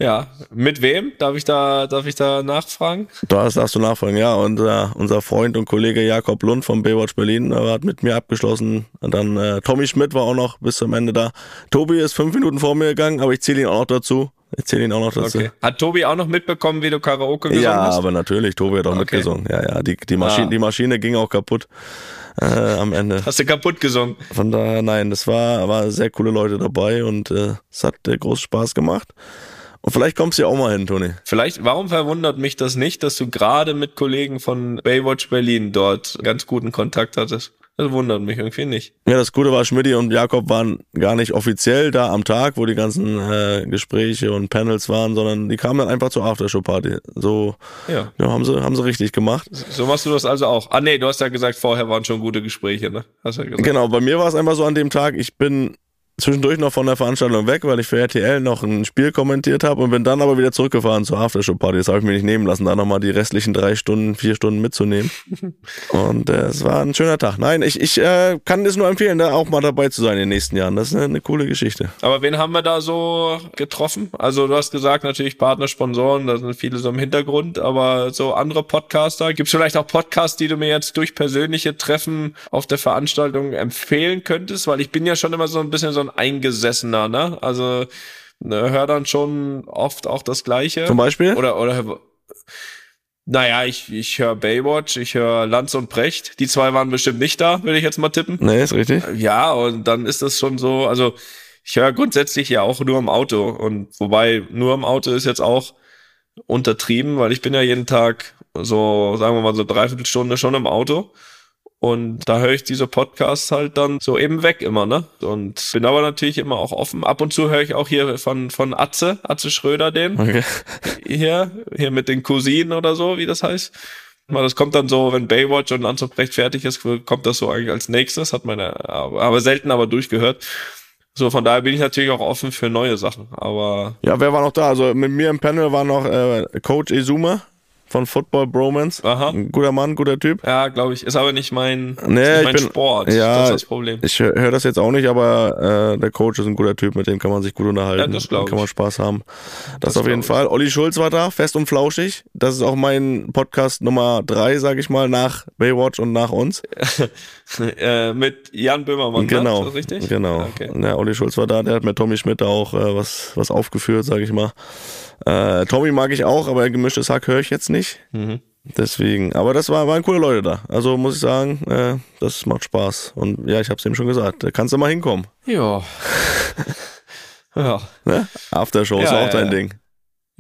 Ja. Mit wem? Darf ich da, darf ich da nachfragen? Da darfst du nachfragen, ja. Und äh, unser Freund und Kollege Jakob Lund vom Baywatch Berlin äh, hat mit mir abgeschlossen. Und dann äh, Tommy Schmidt war auch noch bis zum Ende da. Tobi ist fünf Minuten vor mir gegangen, aber ich zähle ihn auch noch dazu. Ich zähle ihn auch noch dazu. Okay. Hat Tobi auch noch mitbekommen, wie du Karaoke gesungen Ja, hast? aber natürlich, Tobi hat auch Okay. mitgesungen. Ja, ja, die, die, Maschine, Ah. die Maschine ging auch kaputt äh, am Ende. Hast du kaputt gesungen? Von daher, nein, das war, war sehr coole Leute dabei und äh, es hat äh, groß Spaß gemacht. Und vielleicht kommst du ja auch mal hin, Toni. Vielleicht, warum verwundert mich das nicht, dass du gerade mit Kollegen von Baywatch Berlin dort ganz guten Kontakt hattest? Das wundert mich irgendwie nicht. Ja, das Gute war, Schmidti und Jakob waren gar nicht offiziell da am Tag, wo die ganzen äh, Gespräche und Panels waren, sondern die kamen dann einfach zur Aftershow-Party. So Ja. ja, haben, sie, haben sie richtig gemacht. So machst du das also auch. Ah nee, du hast ja gesagt, vorher waren schon gute Gespräche, ne? Hast ja gesagt. Genau, bei mir war es einfach so an dem Tag, ich bin zwischendurch noch von der Veranstaltung weg, weil ich für RTL noch ein Spiel kommentiert habe und bin dann aber wieder zurückgefahren zur Aftershow-Party. Das habe ich mir nicht nehmen lassen, da nochmal die restlichen drei Stunden, vier Stunden mitzunehmen. und äh, es war ein schöner Tag. Nein, ich, ich äh, kann es nur empfehlen, da auch mal dabei zu sein in den nächsten Jahren. Das ist eine, eine coole Geschichte. Aber wen haben wir da so getroffen? Also du hast gesagt, natürlich Partner, Sponsoren, da sind viele so im Hintergrund, aber so andere Podcaster. Gibt es vielleicht auch Podcasts, die du mir jetzt durch persönliche Treffen auf der Veranstaltung empfehlen könntest? Weil ich bin ja schon immer so ein bisschen so ein Eingesessener, ne? Also ne, hör dann schon oft auch das Gleiche. Zum Beispiel? Oder, oder naja, ich, ich höre Baywatch, ich höre Lanz und Brecht. Die zwei waren bestimmt nicht da, würde ich jetzt mal tippen. Nee, ist richtig. Ja, und dann ist das schon so, also ich höre grundsätzlich ja auch nur im Auto. Und wobei nur im Auto ist jetzt auch untertrieben, weil ich bin ja jeden Tag so, sagen wir mal, so dreiviertel Stunde schon im Auto. Und da höre ich diese Podcasts halt dann so eben weg immer, ne? Und bin aber natürlich immer auch offen. Ab und zu höre ich auch hier von, von Atze, Atze Schröder den Okay. hier, hier mit den Cousinen oder so, wie das heißt. Das kommt dann so, wenn Baywatch und Lanz und Brecht fertig ist, kommt das so eigentlich als nächstes, hat meine, aber, aber selten aber durchgehört. So, von daher bin ich natürlich auch offen für neue Sachen, aber Ja, wer war noch da? Also mit mir im Panel war noch äh, Coach Izuma von Football Bromance. Aha. Ein guter Mann, guter Typ. ja, glaube ich, ist aber nicht mein, Nee, nicht ich mein bin- Sport. ja, das ist das Problem. Ich höre hör das jetzt auch nicht, aber äh, der Coach ist ein guter Typ, mit dem kann man sich gut unterhalten. Ja, das glaub kann man ich. Spaß haben. Das, Das auf jeden Fall. Olli Schulz war da, fest und flauschig. Das ist auch mein Podcast Nummer drei, sag ich mal, nach Baywatch und nach uns. äh, mit Jan Böhmermann, genau. ne? Ist das richtig? Genau. Ja, Okay. Ja, Olli Schulz war da, der hat mit Tommy Schmidt da auch äh, was, was aufgeführt, sag ich mal. Äh, Tommy mag ich auch, aber gemischtes Hack höre ich jetzt nicht. Mhm. Deswegen, aber das war, waren coole Leute da. Also muss ich sagen, äh, das macht Spaß. Und ja, ich hab's ihm schon gesagt, da kannst du mal hinkommen. Ja. ja. Ne? Aftershow ist Ja, auch ja, dein ja. Ding.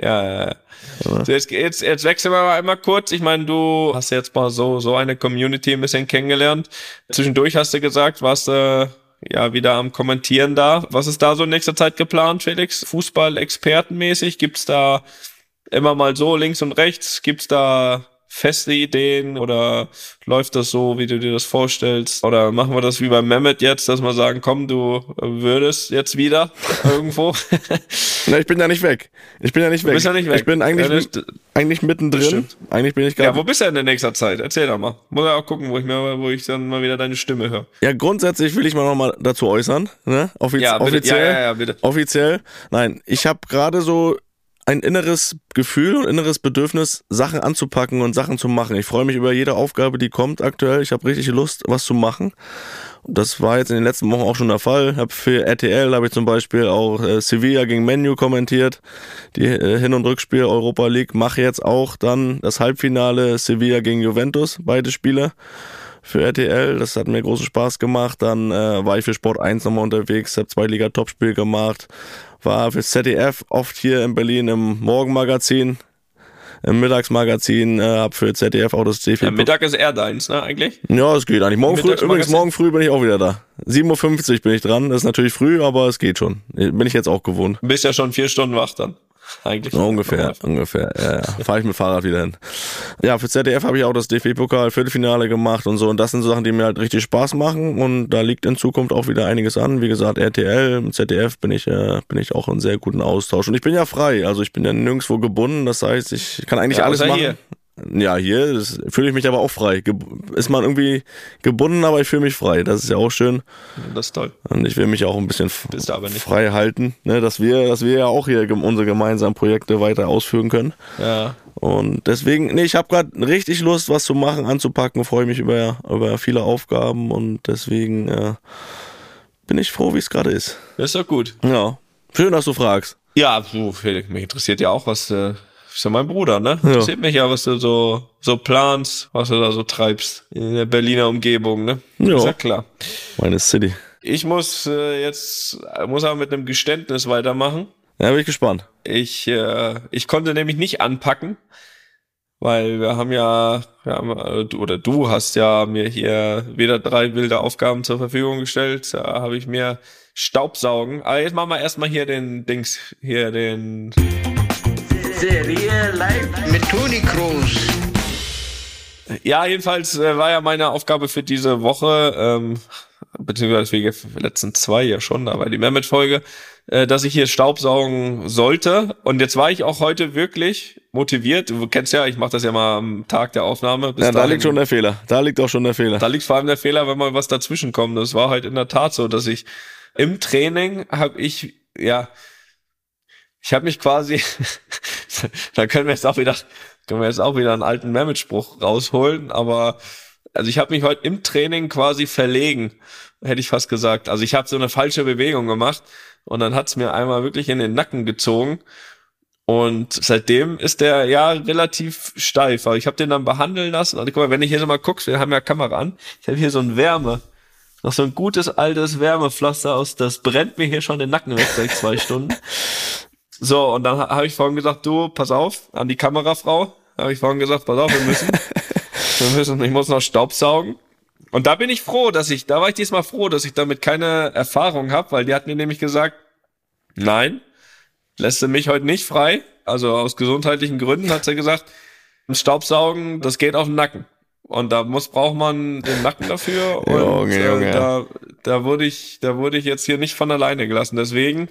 Ja, ja, ja. So, jetzt, jetzt, jetzt wechseln wir mal einmal kurz. Ich meine, du hast jetzt mal so, so eine Community ein bisschen kennengelernt. Zwischendurch hast du gesagt, warst du ja wieder am Kommentieren da. Was ist da so in nächster Zeit geplant, Felix? Fußball-Expertenmäßig? Gibt's da immer mal so links und rechts? Gibt's da feste Ideen oder läuft das so, wie du dir das vorstellst? Oder machen wir das wie beim Mehmet jetzt, dass wir sagen, komm, du würdest jetzt wieder irgendwo? Na, ich bin ja nicht weg. Ich bin ja nicht weg. bist ja nicht weg. Ich bin eigentlich, Ja, mit- eigentlich mittendrin. stimmt. Eigentlich bin ich Ja, gerade. wo bist du denn in nächster Zeit? Erzähl doch mal. Muss ja auch gucken, wo ich mir, wo ich dann mal wieder deine Stimme höre. Ja, grundsätzlich will ich mal nochmal dazu äußern. Ne? Offiz Ja, bitte. offiziell. Ja, ja, ja, bitte. Offiziell. Nein, ich habe gerade so ein inneres Gefühl und inneres Bedürfnis, Sachen anzupacken und Sachen zu machen. Ich freue mich über jede Aufgabe, die kommt aktuell. Ich habe richtig Lust, was zu machen. Und Das war jetzt in den letzten Wochen auch schon der Fall. Hab für RTL habe ich zum Beispiel auch äh, Sevilla gegen Menu kommentiert, die äh, Hin- und Rückspiel Europa League. Mache jetzt auch dann das Halbfinale Sevilla gegen Juventus, beide Spiele für RTL. Das hat mir großen Spaß gemacht. Dann äh, war ich für Sport 1 nochmal unterwegs, habe zwei Liga-Topspiel gemacht. War für ZDF oft hier in Berlin im Morgenmagazin, im Mittagsmagazin, äh, hab für ZDF auch das DFB. Ja, Mittag ist eher deins, ne, eigentlich? Ja, es geht eigentlich. Morgen früh, übrigens, morgen früh bin ich auch wieder da. 7.50 Uhr bin ich dran. Das ist natürlich früh, aber es geht schon. Bin ich jetzt auch gewohnt. Du bist ja schon vier Stunden wach dann. Eigentlich. Ja, ungefähr, ungefähr. Ja, ja. Fahre ich mit Fahrrad wieder hin. Ja, für ZDF habe ich auch das DFB-Pokal Viertelfinale gemacht und so. Und das sind so Sachen, die mir halt richtig Spaß machen. Und da liegt in Zukunft auch wieder einiges an. Wie gesagt, RTL, ZDF bin ich, äh, bin ich auch in sehr guten Austausch. Und ich bin ja frei. Also ich bin ja nirgendwo gebunden. Das heißt, ich kann eigentlich Ja, alles machen. hier. Ja, hier fühle ich mich aber auch frei. Ge ist man irgendwie gebunden, aber ich fühle mich frei. Das ist ja auch schön. Das ist toll. Und ich will mich auch ein bisschen frei halten, ne, dass wir, dass wir ja auch hier unsere gemeinsamen Projekte weiter ausführen können. Ja. Und deswegen, nee, ich habe gerade richtig Lust, was zu machen, anzupacken, freue mich über, über viele Aufgaben und deswegen äh, bin ich froh, wie es gerade ist. Das ist doch gut. Ja, schön, dass du fragst. Ja, mich interessiert ja auch, was, äh, ist ja mein Bruder, ne? Interessiert mich ja, was du so, so planst, was du da so treibst in der Berliner Umgebung, ne? Ja. Ist ja klar. Meine City. Ich muss äh, jetzt, muss aber mit einem Geständnis weitermachen. Ja, bin ich gespannt. Ich, äh, ich konnte nämlich nicht anpacken, weil wir haben ja, wir haben, äh, oder du hast ja mir hier wieder drei wilde Aufgaben zur Verfügung gestellt. Da habe ich mir Staubsaugen. Aber jetzt machen wir erstmal hier den Dings, hier den. Serie live mit Toni Kroos. Ja, jedenfalls äh, war ja meine Aufgabe für diese Woche, ähm, beziehungsweise für die letzten zwei ja schon, da war die Mehmet-Folge, äh, dass ich hier Staubsaugen sollte. Und jetzt war ich auch heute wirklich motiviert. Du kennst ja, ich mache das ja mal am Tag der Aufnahme. Bis Ja, da dahin- liegt schon der Fehler. Da liegt auch schon der Fehler. da liegt vor allem der Fehler, wenn mal was dazwischen kommt. Das war halt in der Tat so, dass ich im Training habe ich, ja, ich habe mich quasi, da können wir jetzt auch wieder, können wir jetzt auch wieder einen alten Mehmet-Spruch rausholen, aber also ich habe mich heute im Training quasi verlegen, hätte ich fast gesagt. Also ich habe so eine falsche Bewegung gemacht und dann hat's mir einmal wirklich in den Nacken gezogen. Und seitdem ist der ja relativ steif. Aber ich habe den dann behandeln lassen. Und guck mal, wenn ich hier so mal guckst, wir haben ja Kamera an. Ich habe hier so ein Wärme. Noch so ein gutes altes Wärmepflaster aus. Das brennt mir hier schon den Nacken weg seit zwei Stunden. So, und dann ha- habe ich vorhin gesagt, du, pass auf, an die Kamerafrau. Habe ich vorhin gesagt, pass auf, wir müssen, wir müssen, ich muss noch Staubsaugen. Und da bin ich froh, dass ich, da war ich diesmal froh, dass ich damit keine Erfahrung habe, weil die hat mir nämlich gesagt, nein, lässt du mich heute nicht frei. Also aus gesundheitlichen Gründen hat sie gesagt, Staubsaugen, das geht auf den Nacken. Und da muss, braucht man den Nacken dafür. Und Junge, äh, Junge. da, da wurde ich, da wurde ich jetzt hier nicht von alleine gelassen. Deswegen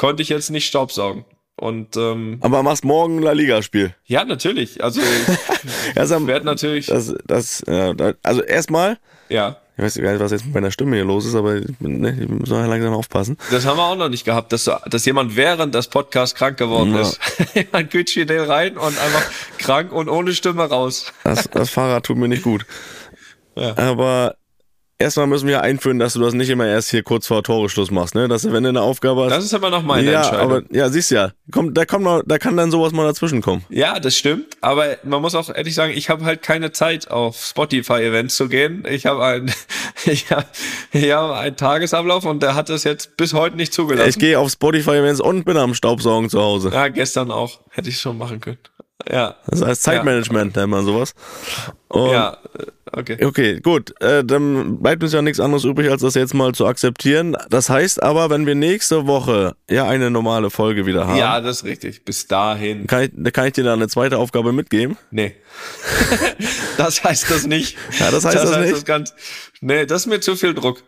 konnte ich jetzt nicht Staubsaugen. Und ähm, Aber machst morgen ein La Liga-Spiel. ja, natürlich. Also ich sag- werde natürlich, Das, das, ja, also erstmal, ja. ich weiß gar nicht, was jetzt mit meiner Stimme hier los ist, aber ich, ne, ich muss noch langsam aufpassen. Das haben wir auch noch nicht gehabt, dass, dass jemand während des Podcasts krank geworden Ja. ist. Jemand Gucci den rein und einfach krank und ohne Stimme raus. Das, das Fahrrad tut mir nicht gut. Ja. Aber erstmal müssen wir einführen, dass du das nicht immer erst hier kurz vor Toreschluss machst, ne? Dass du, wenn du eine Aufgabe hast. Das ist aber noch meine ja, Entscheidung. aber ja, siehst ja, kommt, da kommt noch, da kann dann sowas mal dazwischen kommen. Ja, das stimmt, aber man muss auch ehrlich sagen, ich habe halt keine Zeit auf Spotify-Events zu gehen. Ich habe einen, ich habe ich hab einen Tagesablauf und der hat es jetzt bis heute nicht zugelassen. Ich gehe auf Spotify Events und bin am Staubsaugen zu Hause. ja, gestern auch. Hätte ich schon machen können. Ja. Das heißt Zeitmanagement, nennt man sowas. Und Ja, äh, okay. Okay, gut. Äh, dann bleibt uns ja nichts anderes übrig, als das jetzt mal zu akzeptieren. Das heißt aber, wenn wir nächste Woche ja eine normale Folge wieder haben, Ja, das ist richtig. Bis dahin. kann, ich, da kann ich dir dann eine zweite Aufgabe mitgeben. Nee. das heißt das nicht. Ja, das heißt das nicht? Das ganz, nee, das ist mir zu viel Druck.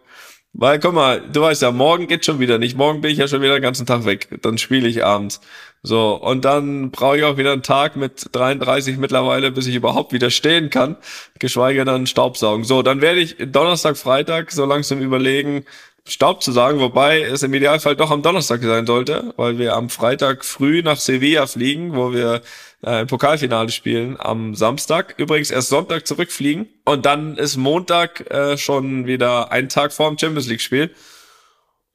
Weil, guck mal, du weißt ja, morgen geht schon wieder nicht. Morgen bin ich ja schon wieder den ganzen Tag weg. Dann spiele ich abends. So, und dann brauche ich auch wieder einen Tag mit 33 mittlerweile, bis ich überhaupt wieder stehen kann. Geschweige dann Staubsaugen. So, dann werde ich Donnerstag, Freitag so langsam überlegen, Staub zu sagen, wobei es im Idealfall doch am Donnerstag sein sollte, weil wir am Freitag früh nach Sevilla fliegen, wo wir äh, Pokalfinale spielen am Samstag. Übrigens erst Sonntag zurückfliegen und dann ist Montag äh, schon wieder ein Tag vor dem Champions League Spiel,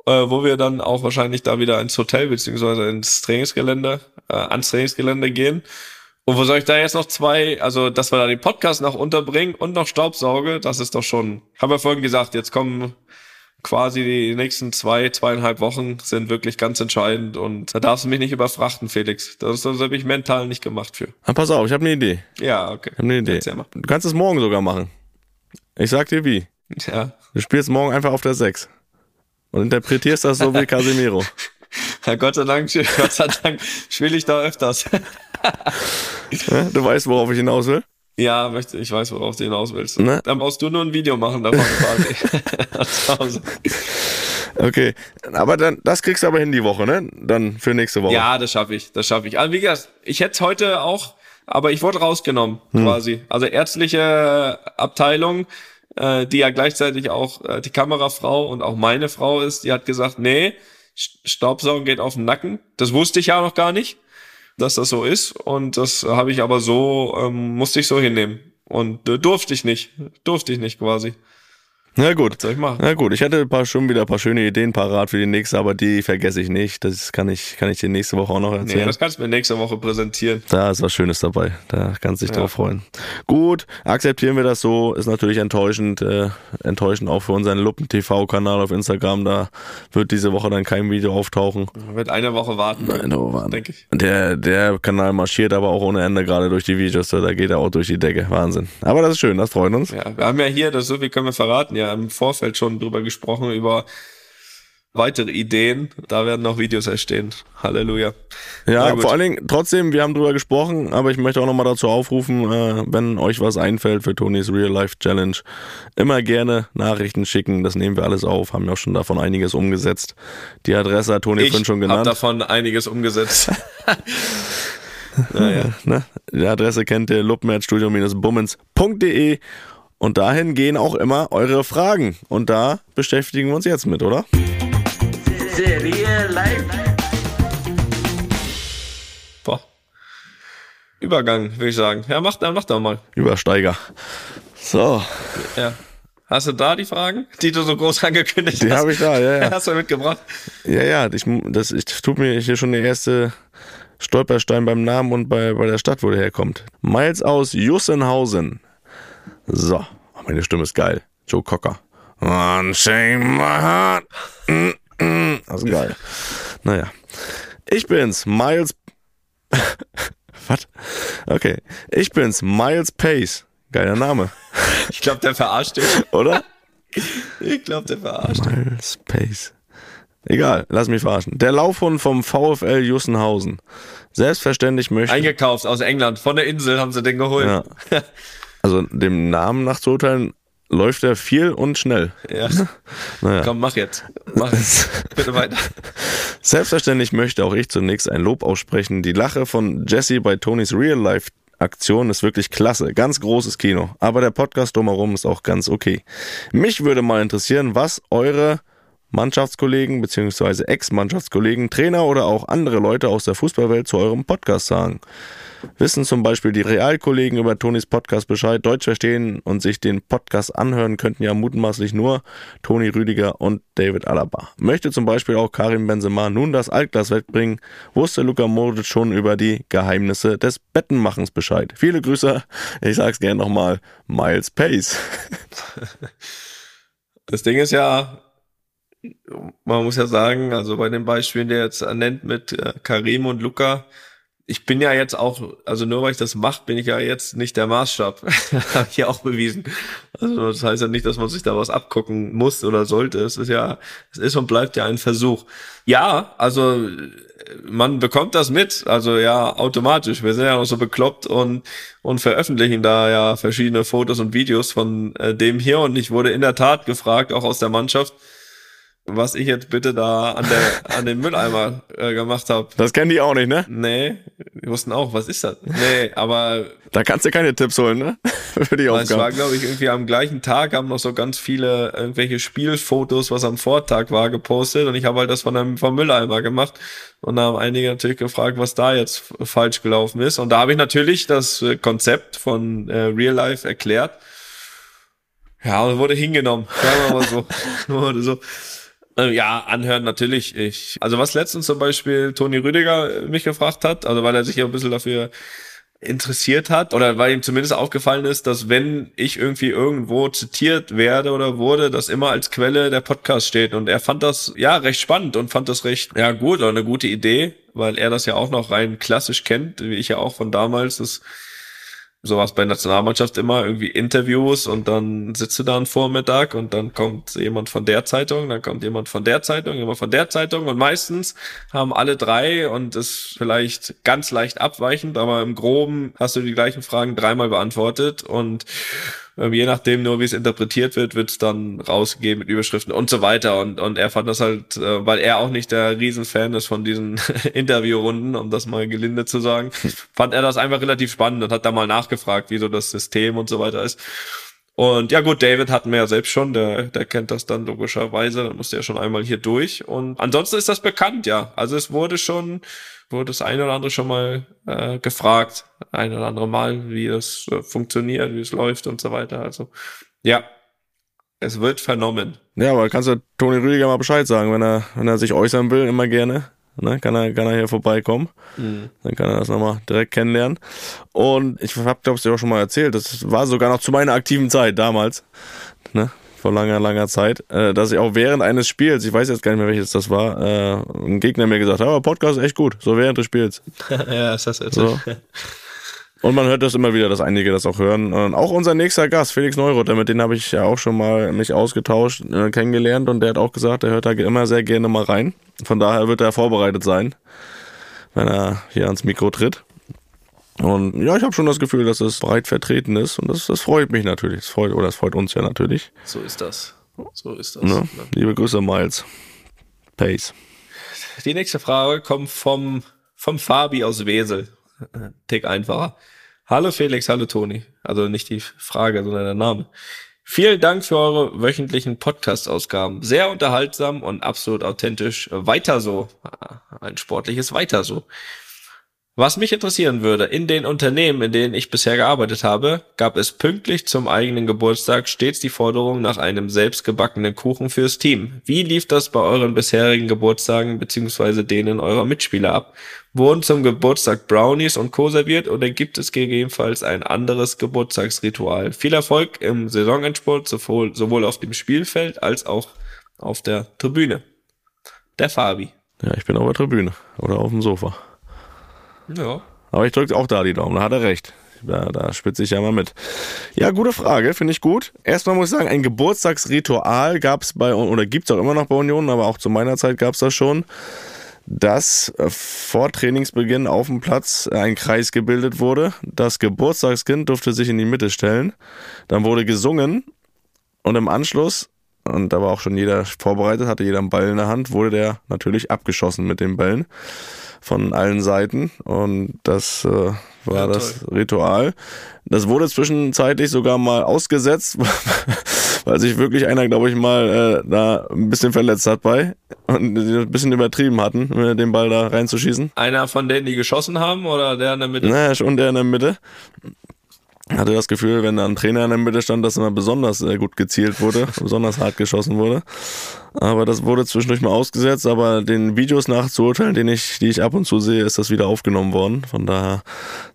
äh, wo wir dann auch wahrscheinlich da wieder ins Hotel beziehungsweise ins Trainingsgelände, äh, ans Trainingsgelände gehen. Und wo soll ich da jetzt noch zwei, also dass wir da den Podcast noch unterbringen und noch Staubsauge, das ist doch schon, haben wir vorhin gesagt, jetzt kommen quasi die nächsten zwei, zweieinhalb Wochen sind wirklich ganz entscheidend und da darfst du mich nicht überfrachten, Felix. Das, das habe ich mental nicht gemacht für. Ah, pass auf, ich habe eine Idee. Ja, okay. Ich habe eine Idee. Du kannst es morgen sogar machen. Ich sag dir wie. Ja. Du spielst morgen einfach auf der 6. Und interpretierst das so wie Casemiro. ja, Gott sei Dank, Gott sei Dank spiele ich da öfters. Du weißt, worauf ich hinaus will? Ja, möchte, ich weiß, worauf du hinaus willst. Ne? Dann brauchst du nur ein Video machen davon quasi. Hause. Okay. Aber dann, das kriegst du aber hin die Woche, ne? Dann für nächste Woche. Ja, das schaffe ich, das schaffe ich. Also wie gesagt, ich hätte heute auch, aber ich wurde rausgenommen quasi. Also ärztliche Abteilung, äh, die ja gleichzeitig auch äh, die Kamerafrau und auch meine Frau ist, die hat gesagt, nee, Staubsaugen geht auf den Nacken. Das wusste ich ja noch gar nicht, dass das so ist. Und das habe ich aber so, ähm, musste ich so hinnehmen. Und äh, durfte ich nicht. Durfte ich nicht quasi. Na gut. soll ich machen? Na gut, ich hatte paar, schon wieder ein paar schöne Ideen parat für die nächste, aber die vergesse ich nicht. Das kann ich, kann ich dir nächste Woche auch noch Nee, erzählen. das kannst du mir nächste Woche präsentieren. da ist was Schönes dabei. Da kannst du dich drauf freuen. Gut, akzeptieren wir das so. Ist natürlich enttäuschend. Äh, enttäuschend auch für unseren Luppen-TV-Kanal auf Instagram. Da wird diese Woche dann kein Video auftauchen. Wird eine Woche warten. Nein, oh Mann. Denke ich. Der, der Kanal marschiert aber auch ohne Ende gerade durch die Videos. Da geht er auch durch die Decke. Wahnsinn. Aber das ist schön, das freut uns. Ja, wir haben ja hier, das so viel können wir verraten, ja im Vorfeld schon drüber gesprochen, über weitere Ideen. Da werden noch Videos entstehen. Halleluja. Ja, vor allen Dingen, trotzdem, wir haben drüber gesprochen, aber ich möchte auch nochmal dazu aufrufen, äh, wenn euch was einfällt für Tonys Real Life Challenge, immer gerne Nachrichten schicken, das nehmen wir alles auf, haben ja auch schon davon einiges umgesetzt. Die Adresse hat Toni Ich vorhin schon habe genannt. davon einiges umgesetzt. naja. Ne? Die Adresse kennt ihr, luppenherzstudio-bummens.de und dahin gehen auch immer eure Fragen und da beschäftigen wir uns jetzt mit, oder? Boah. Übergang, würde ich sagen. Ja, mach, mach doch mal. Übersteiger. So, Ja. Hast du da die Fragen, die du so groß angekündigt die hast? habe ich da, ja, ja. Hast du mitgebracht? Ja, ja, ich, das, ich tut mir hier schon der erste Stolperstein beim Namen und bei, bei der Stadt, wo der herkommt. Miles aus Jussenhausen. So, oh, meine Stimme ist geil. Joe Cocker. Unshame my heart. Mm, mm. Das ist geil. Naja. Ich bin's, Miles. Was? Okay. Ich bin's, Miles Pace. Geiler Name, Ich glaube, der verarscht dich. oder? Ich glaube, der verarscht dich. Miles Pace. Egal, lass mich verarschen. Der Laufhund vom VfL Jussenhausen. Selbstverständlich möchte. Eingekauft aus England. Von der Insel haben sie den geholt. Ja. Also dem Namen nach zu urteilen, läuft er viel und schnell. Ja. Naja. Komm, mach jetzt. Mach jetzt. Bitte weiter. Selbstverständlich möchte auch ich zunächst ein Lob aussprechen. Die Lache von Jesse bei Tonys Real Life Aktion ist wirklich klasse. Ganz großes Kino. Aber der Podcast drumherum ist auch ganz okay. Mich würde mal interessieren, was eure Mannschaftskollegen bzw. Ex-Mannschaftskollegen, Trainer oder auch andere Leute aus der Fußballwelt zu eurem Podcast sagen. Wissen zum Beispiel die Realkollegen über Tonis Podcast Bescheid, Deutsch verstehen und sich den Podcast anhören könnten ja mutmaßlich nur Toni Rüdiger und David Alaba. Möchte zum Beispiel auch Karim Benzema nun das Altglas wegbringen, wusste Luka Modric schon über die Geheimnisse des Bettenmachens Bescheid. Viele Grüße, ich sag's gern nochmal, Miles Pace. Das Ding ist ja, man muss ja sagen, also bei den Beispielen, der jetzt nennt mit äh, Karim und Luca, ich bin ja jetzt auch, also nur weil ich das mache, bin ich ja jetzt nicht der Maßstab. Habe ich ja auch bewiesen. Also das heißt ja nicht, dass man sich da was abgucken muss oder sollte. Es ist ja, es ist und bleibt ja ein Versuch. Ja, also man bekommt das mit, also ja, automatisch. Wir sind ja noch so bekloppt und, und veröffentlichen da ja verschiedene Fotos und Videos von äh, dem hier. Und ich wurde in der Tat gefragt, auch aus der Mannschaft, was ich jetzt bitte da an der an dem Mülleimer äh, gemacht habe. Das kennen die auch nicht, ne? Nee, die wussten auch, was ist das? Nee, aber Da kannst du keine Tipps holen, ne? Für die es war, Aufgabe. glaube ich, irgendwie am gleichen Tag haben noch so ganz viele irgendwelche Spielfotos, was am Vortag war, gepostet und ich habe halt das von einem vom Mülleimer gemacht und da haben einige natürlich gefragt, was da jetzt falsch gelaufen ist und da habe ich natürlich das äh, Konzept von äh, Real Life erklärt. Ja, und wurde hingenommen, sagen wir mal so. wurde so. Äh, Ja, anhören natürlich. Ich, also was letztens zum Beispiel Toni Rüdiger äh, mich gefragt hat, also weil er sich ja ein bisschen dafür interessiert hat oder weil ihm zumindest aufgefallen ist, dass wenn ich irgendwie irgendwo zitiert werde oder wurde, das immer als Quelle der Podcast steht und er fand das ja recht spannend und fand das recht ja gut oder eine gute Idee, weil er das ja auch noch rein klassisch kennt, wie ich ja auch von damals, das sowas bei Nationalmannschaft immer, irgendwie Interviews und dann sitzt du da einen Vormittag und dann kommt jemand von der Zeitung, dann kommt jemand von der Zeitung, jemand von der Zeitung und meistens haben alle drei und ist vielleicht ganz leicht abweichend, aber im Groben hast du die gleichen Fragen dreimal beantwortet und ähm, je nachdem nur, wie es interpretiert wird, wird es dann rausgegeben mit Überschriften und so weiter. Und, und er fand das halt, äh, weil er auch nicht der Riesenfan ist von diesen Interviewrunden, um das mal gelinde zu sagen, fand er das einfach relativ spannend und hat da mal nachgefragt, wie so das System und so weiter ist. Und ja gut, David hatten wir ja selbst schon, der, der kennt das dann logischerweise, dann musste er schon einmal hier durch. Und ansonsten ist das bekannt, ja. Also es wurde schon, wurde das eine oder andere schon mal äh, gefragt, ein oder andere Mal, wie das äh, funktioniert, wie es läuft und so weiter. Also ja, Es wird vernommen. Ja, aber kannst du Toni Rüdiger mal Bescheid sagen, wenn er, wenn er sich äußern will, immer gerne. Ne, kann er, kann er hier vorbeikommen. Dann kann er das nochmal direkt kennenlernen. Und ich habe, glaube ich, dir auch schon mal erzählt, das war sogar noch zu meiner aktiven Zeit damals, ne, vor langer, langer Zeit, äh, dass ich auch während eines Spiels, ich weiß jetzt gar nicht mehr, welches das war, äh, ein Gegner mir gesagt hat, aber Podcast ist echt gut, so während des Spiels. ja, ist das jetzt. So. Und man hört das immer wieder, dass einige das auch hören. Und auch unser nächster Gast, Felix Neurotter, mit dem habe ich ja auch schon mal mich ausgetauscht, äh, kennengelernt und der hat auch gesagt, er hört da immer sehr gerne mal rein. Von daher wird er vorbereitet sein, wenn er hier ans Mikro tritt. Und ja, ich habe schon das Gefühl, dass es breit vertreten ist und das, das freut mich natürlich. Das freut, oder das freut uns ja natürlich. So ist das. So ist das. Ne? Liebe Grüße, Miles. Pace. Die nächste Frage kommt vom, vom Fabi aus Wesel. Tick einfacher. Hallo Felix, hallo Toni. Also nicht die Frage, sondern der Name. Vielen Dank für eure wöchentlichen Podcast-Ausgaben. Sehr unterhaltsam und absolut authentisch. Weiter so. Ein sportliches Weiter so. Was mich interessieren würde, in den Unternehmen, in denen ich bisher gearbeitet habe, gab es pünktlich zum eigenen Geburtstag stets die Forderung nach einem selbstgebackenen Kuchen fürs Team. Wie lief das bei euren bisherigen Geburtstagen bzw. denen eurer Mitspieler ab? Wurden zum Geburtstag Brownies und Co. serviert oder gibt es gegebenenfalls ein anderes Geburtstagsritual? Viel Erfolg im Saisonendsport, sowohl, sowohl auf dem Spielfeld als auch auf der Tribüne. Der Fabi. Ja, ich bin auf der Tribüne oder auf dem Sofa. Ja. Aber ich drücke auch da die Daumen, da hat er recht. Da, da spitze ich ja mal mit. Ja, gute Frage, finde ich gut. Erstmal muss ich sagen, ein Geburtstagsritual gab es bei, oder gibt es auch immer noch bei Union, aber auch zu meiner Zeit gab es das schon, dass äh, vor Trainingsbeginn auf dem Platz ein Kreis gebildet wurde. Das Geburtstagskind durfte sich in die Mitte stellen. Dann wurde gesungen und im Anschluss, und da war auch schon jeder vorbereitet, hatte jeder einen Ball in der Hand, wurde der natürlich abgeschossen mit den Bällen von allen Seiten und das äh, war Ja, das Ritual. Das wurde zwischenzeitlich sogar mal ausgesetzt, weil sich wirklich einer, glaube ich, mal äh, da ein bisschen verletzt hat bei und die ein bisschen übertrieben hatten, äh, den Ball da reinzuschießen. Einer von denen, die geschossen haben oder der in der Mitte? Naja, schon der in der Mitte. Hatte das Gefühl, wenn da ein Trainer in der Mitte stand, dass immer besonders äh, gut gezielt wurde, besonders hart geschossen wurde. Aber das wurde zwischendurch mal ausgesetzt, aber den Videos nachzuurteilen, den ich, die ich ab und zu sehe, ist das wieder aufgenommen worden. Von daher,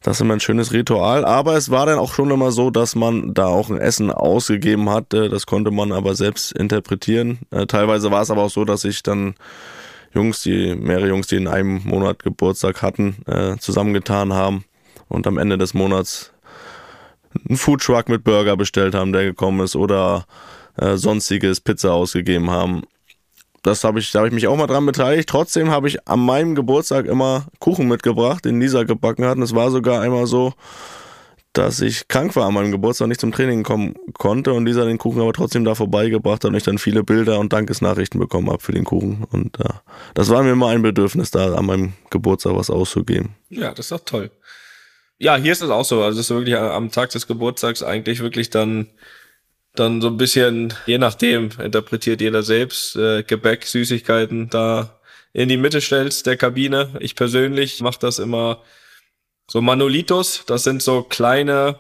das ist immer ein schönes Ritual. Aber es war dann auch schon immer so, dass man da auch ein Essen ausgegeben hat. Äh, Das konnte man aber selbst interpretieren. Äh, Teilweise war es aber auch so, dass ich dann Jungs, die, mehrere Jungs, die in einem Monat Geburtstag hatten, äh, zusammengetan haben und am Ende des Monats einen Foodtruck mit Burger bestellt haben, der gekommen ist, oder äh, sonstiges Pizza ausgegeben haben. Das habe ich, da habe ich mich auch mal dran beteiligt. Trotzdem habe ich an meinem Geburtstag immer Kuchen mitgebracht, den Lisa gebacken hat. Und es war sogar einmal so, dass ich krank war an meinem Geburtstag, nicht zum Training kommen konnte und Lisa den Kuchen aber trotzdem da vorbeigebracht hat und ich dann viele Bilder und Dankesnachrichten bekommen habe für den Kuchen. Und äh, das war mir immer ein Bedürfnis, da an meinem Geburtstag was auszugeben. Ja, das ist doch toll. Ja, hier ist es auch so. Also es ist wirklich am Tag des Geburtstags eigentlich wirklich dann dann so ein bisschen, je nachdem, interpretiert jeder selbst, äh, Gebäck, Süßigkeiten da in die Mitte stellst der Kabine. Ich persönlich mache das immer so Manolitos. Das sind so kleine,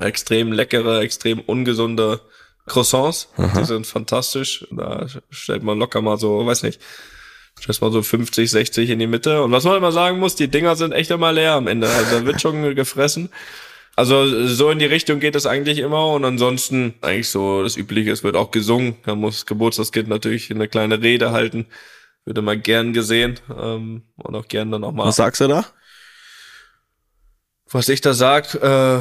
extrem leckere, extrem ungesunde Croissants. Die sind fantastisch. Da stellt man locker mal so, weiß nicht, stellt mal so 50, 60 in die Mitte. Und was man immer sagen muss, die Dinger sind echt immer leer am Ende. Also da wird schon gefressen. Also so in die Richtung geht es eigentlich immer und ansonsten eigentlich so das Übliche, es wird auch gesungen. Da muss das Geburtstagskind natürlich eine kleine Rede halten. Wird immer gern gesehen ähm, und auch gern dann auch mal. Was sagst du da? Was ich da sag, äh,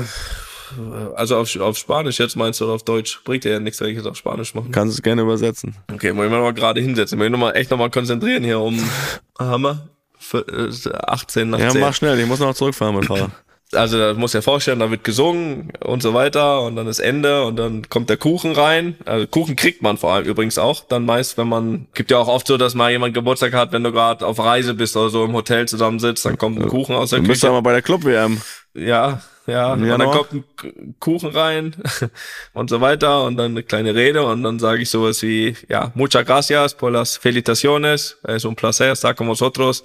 also auf, auf Spanisch jetzt meinst du oder auf Deutsch? Bringt dir ja nichts, wenn ich jetzt auf Spanisch mache. Kannst es gerne übersetzen. Okay, muss ich mal mal gerade hinsetzen. Muss ich noch mal, echt noch mal konzentrieren hier um Hammer. Für, äh, 18 nach Ja, 10. mach schnell, ich muss noch zurückfahren mit Fahrrad. Also da muss ja vorstellen, da wird gesungen und so weiter und dann ist Ende und dann kommt der Kuchen rein. Also Kuchen kriegt man vor allem übrigens auch. Dann meist, wenn man, gibt ja auch oft so, dass mal jemand Geburtstag hat, wenn du gerade auf Reise bist oder so im Hotel zusammensitzt, dann kommt ein Kuchen aus der Du bist ja Küche. mal bei der Club-WM. Ja, ja. Und dann kommt ein Kuchen rein und so weiter und dann eine kleine Rede und dann sage ich sowas wie, ja, muchas gracias por las felicitaciones, es un placer estar con vosotros